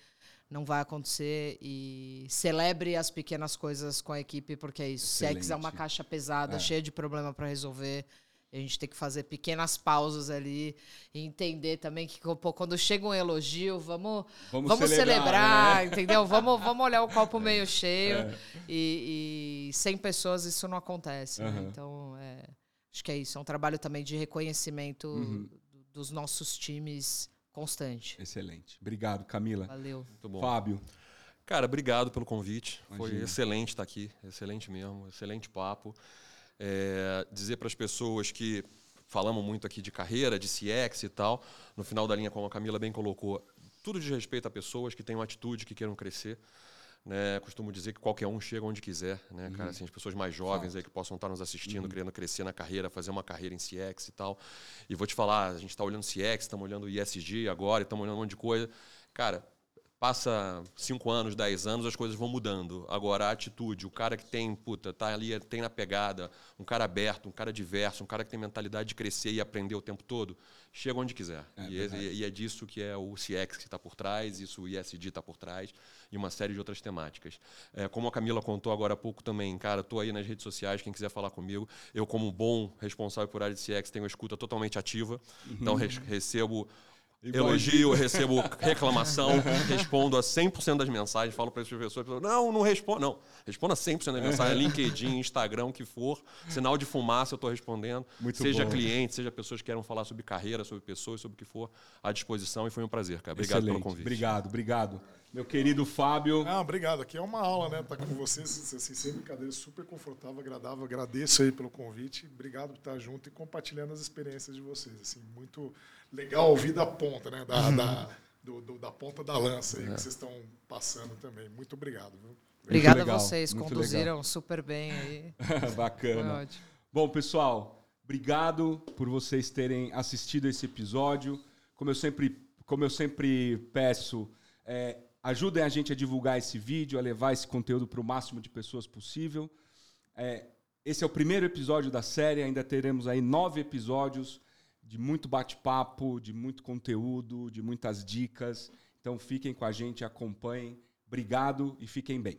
não vai acontecer. E celebre as pequenas coisas com a equipe, porque é isso. Excelente. Sex é uma caixa pesada, é. cheia de problema para resolver. A gente tem que fazer pequenas pausas ali e entender também que pô, quando chega um elogio, vamos, vamos, vamos celebrar, celebrar né? entendeu? Vamos, vamos olhar o copo meio cheio. É. E, e, sem pessoas isso não acontece. Uhum. Né? Então, é, Acho que é isso. É um trabalho também de reconhecimento uhum. dos nossos times constante. Excelente. Obrigado, Camila. Valeu. Muito bom. Fábio. Cara, obrigado pelo convite. Imagina. Foi excelente estar aqui, excelente mesmo, excelente papo. É, dizer para as pessoas que falamos muito aqui de carreira, de CX e tal, no final da linha, como a Camila bem colocou, tudo de respeito a pessoas que tenham atitude, que queiram crescer. Né? Costumo dizer que qualquer um chega onde quiser, né, uhum. cara? Assim, as pessoas mais jovens aí que possam estar nos assistindo, uhum. querendo crescer na carreira, fazer uma carreira em CX e tal. E vou te falar, a gente está olhando CX, estamos olhando ISG agora, estamos olhando um monte de coisa. Cara, passa 5 anos, 10 anos, as coisas vão mudando. Agora, a atitude, o cara que tem, puta, tá ali, tem na pegada, um cara aberto, um cara diverso, um cara que tem mentalidade de crescer e aprender o tempo todo, chega onde quiser. É e, é, e, é disso que é o CX que está por trás, isso o ISD está por trás, e uma série de outras temáticas. É, como a Camila contou agora há pouco também, cara, estou aí nas redes sociais, quem quiser falar comigo. Eu, como bom responsável por área de CX, tenho uma escuta totalmente ativa, então uhum. então recebo elogio, recebo reclamação, respondo a 100% das mensagens, falo para as pessoas, não, não respondo, não, respondo a 100% das mensagens, LinkedIn, Instagram, o que for, sinal de fumaça eu estou respondendo, Muito seja bom. cliente, seja pessoas que queiram falar sobre carreira, sobre pessoas, sobre o que for, à disposição e foi um prazer, cara. Obrigado Excelente. pelo convite. Obrigado, obrigado. Meu querido Fábio. Ah, obrigado. Aqui é uma aula, né? Estar tá com vocês, assim, sem brincadeira, super confortável, agradável. Agradeço aí pelo convite. Obrigado por estar junto e compartilhando as experiências de vocês. Assim, muito legal ouvir da ponta, né? Da, uhum. da, do, do, da ponta da lança aí, é. que vocês estão passando também. Muito obrigado. Viu? Obrigado a vocês, conduziram legal. super bem aí. Bacana. Bom, pessoal, obrigado por vocês terem assistido esse episódio. Como eu sempre, como eu sempre peço, é, ajudem a gente a divulgar esse vídeo, a levar esse conteúdo para o máximo de pessoas possível. É, esse é o primeiro episódio da série, ainda teremos aí nove episódios de muito bate-papo, de muito conteúdo, de muitas dicas. Então fiquem com a gente, acompanhem. Obrigado e fiquem bem.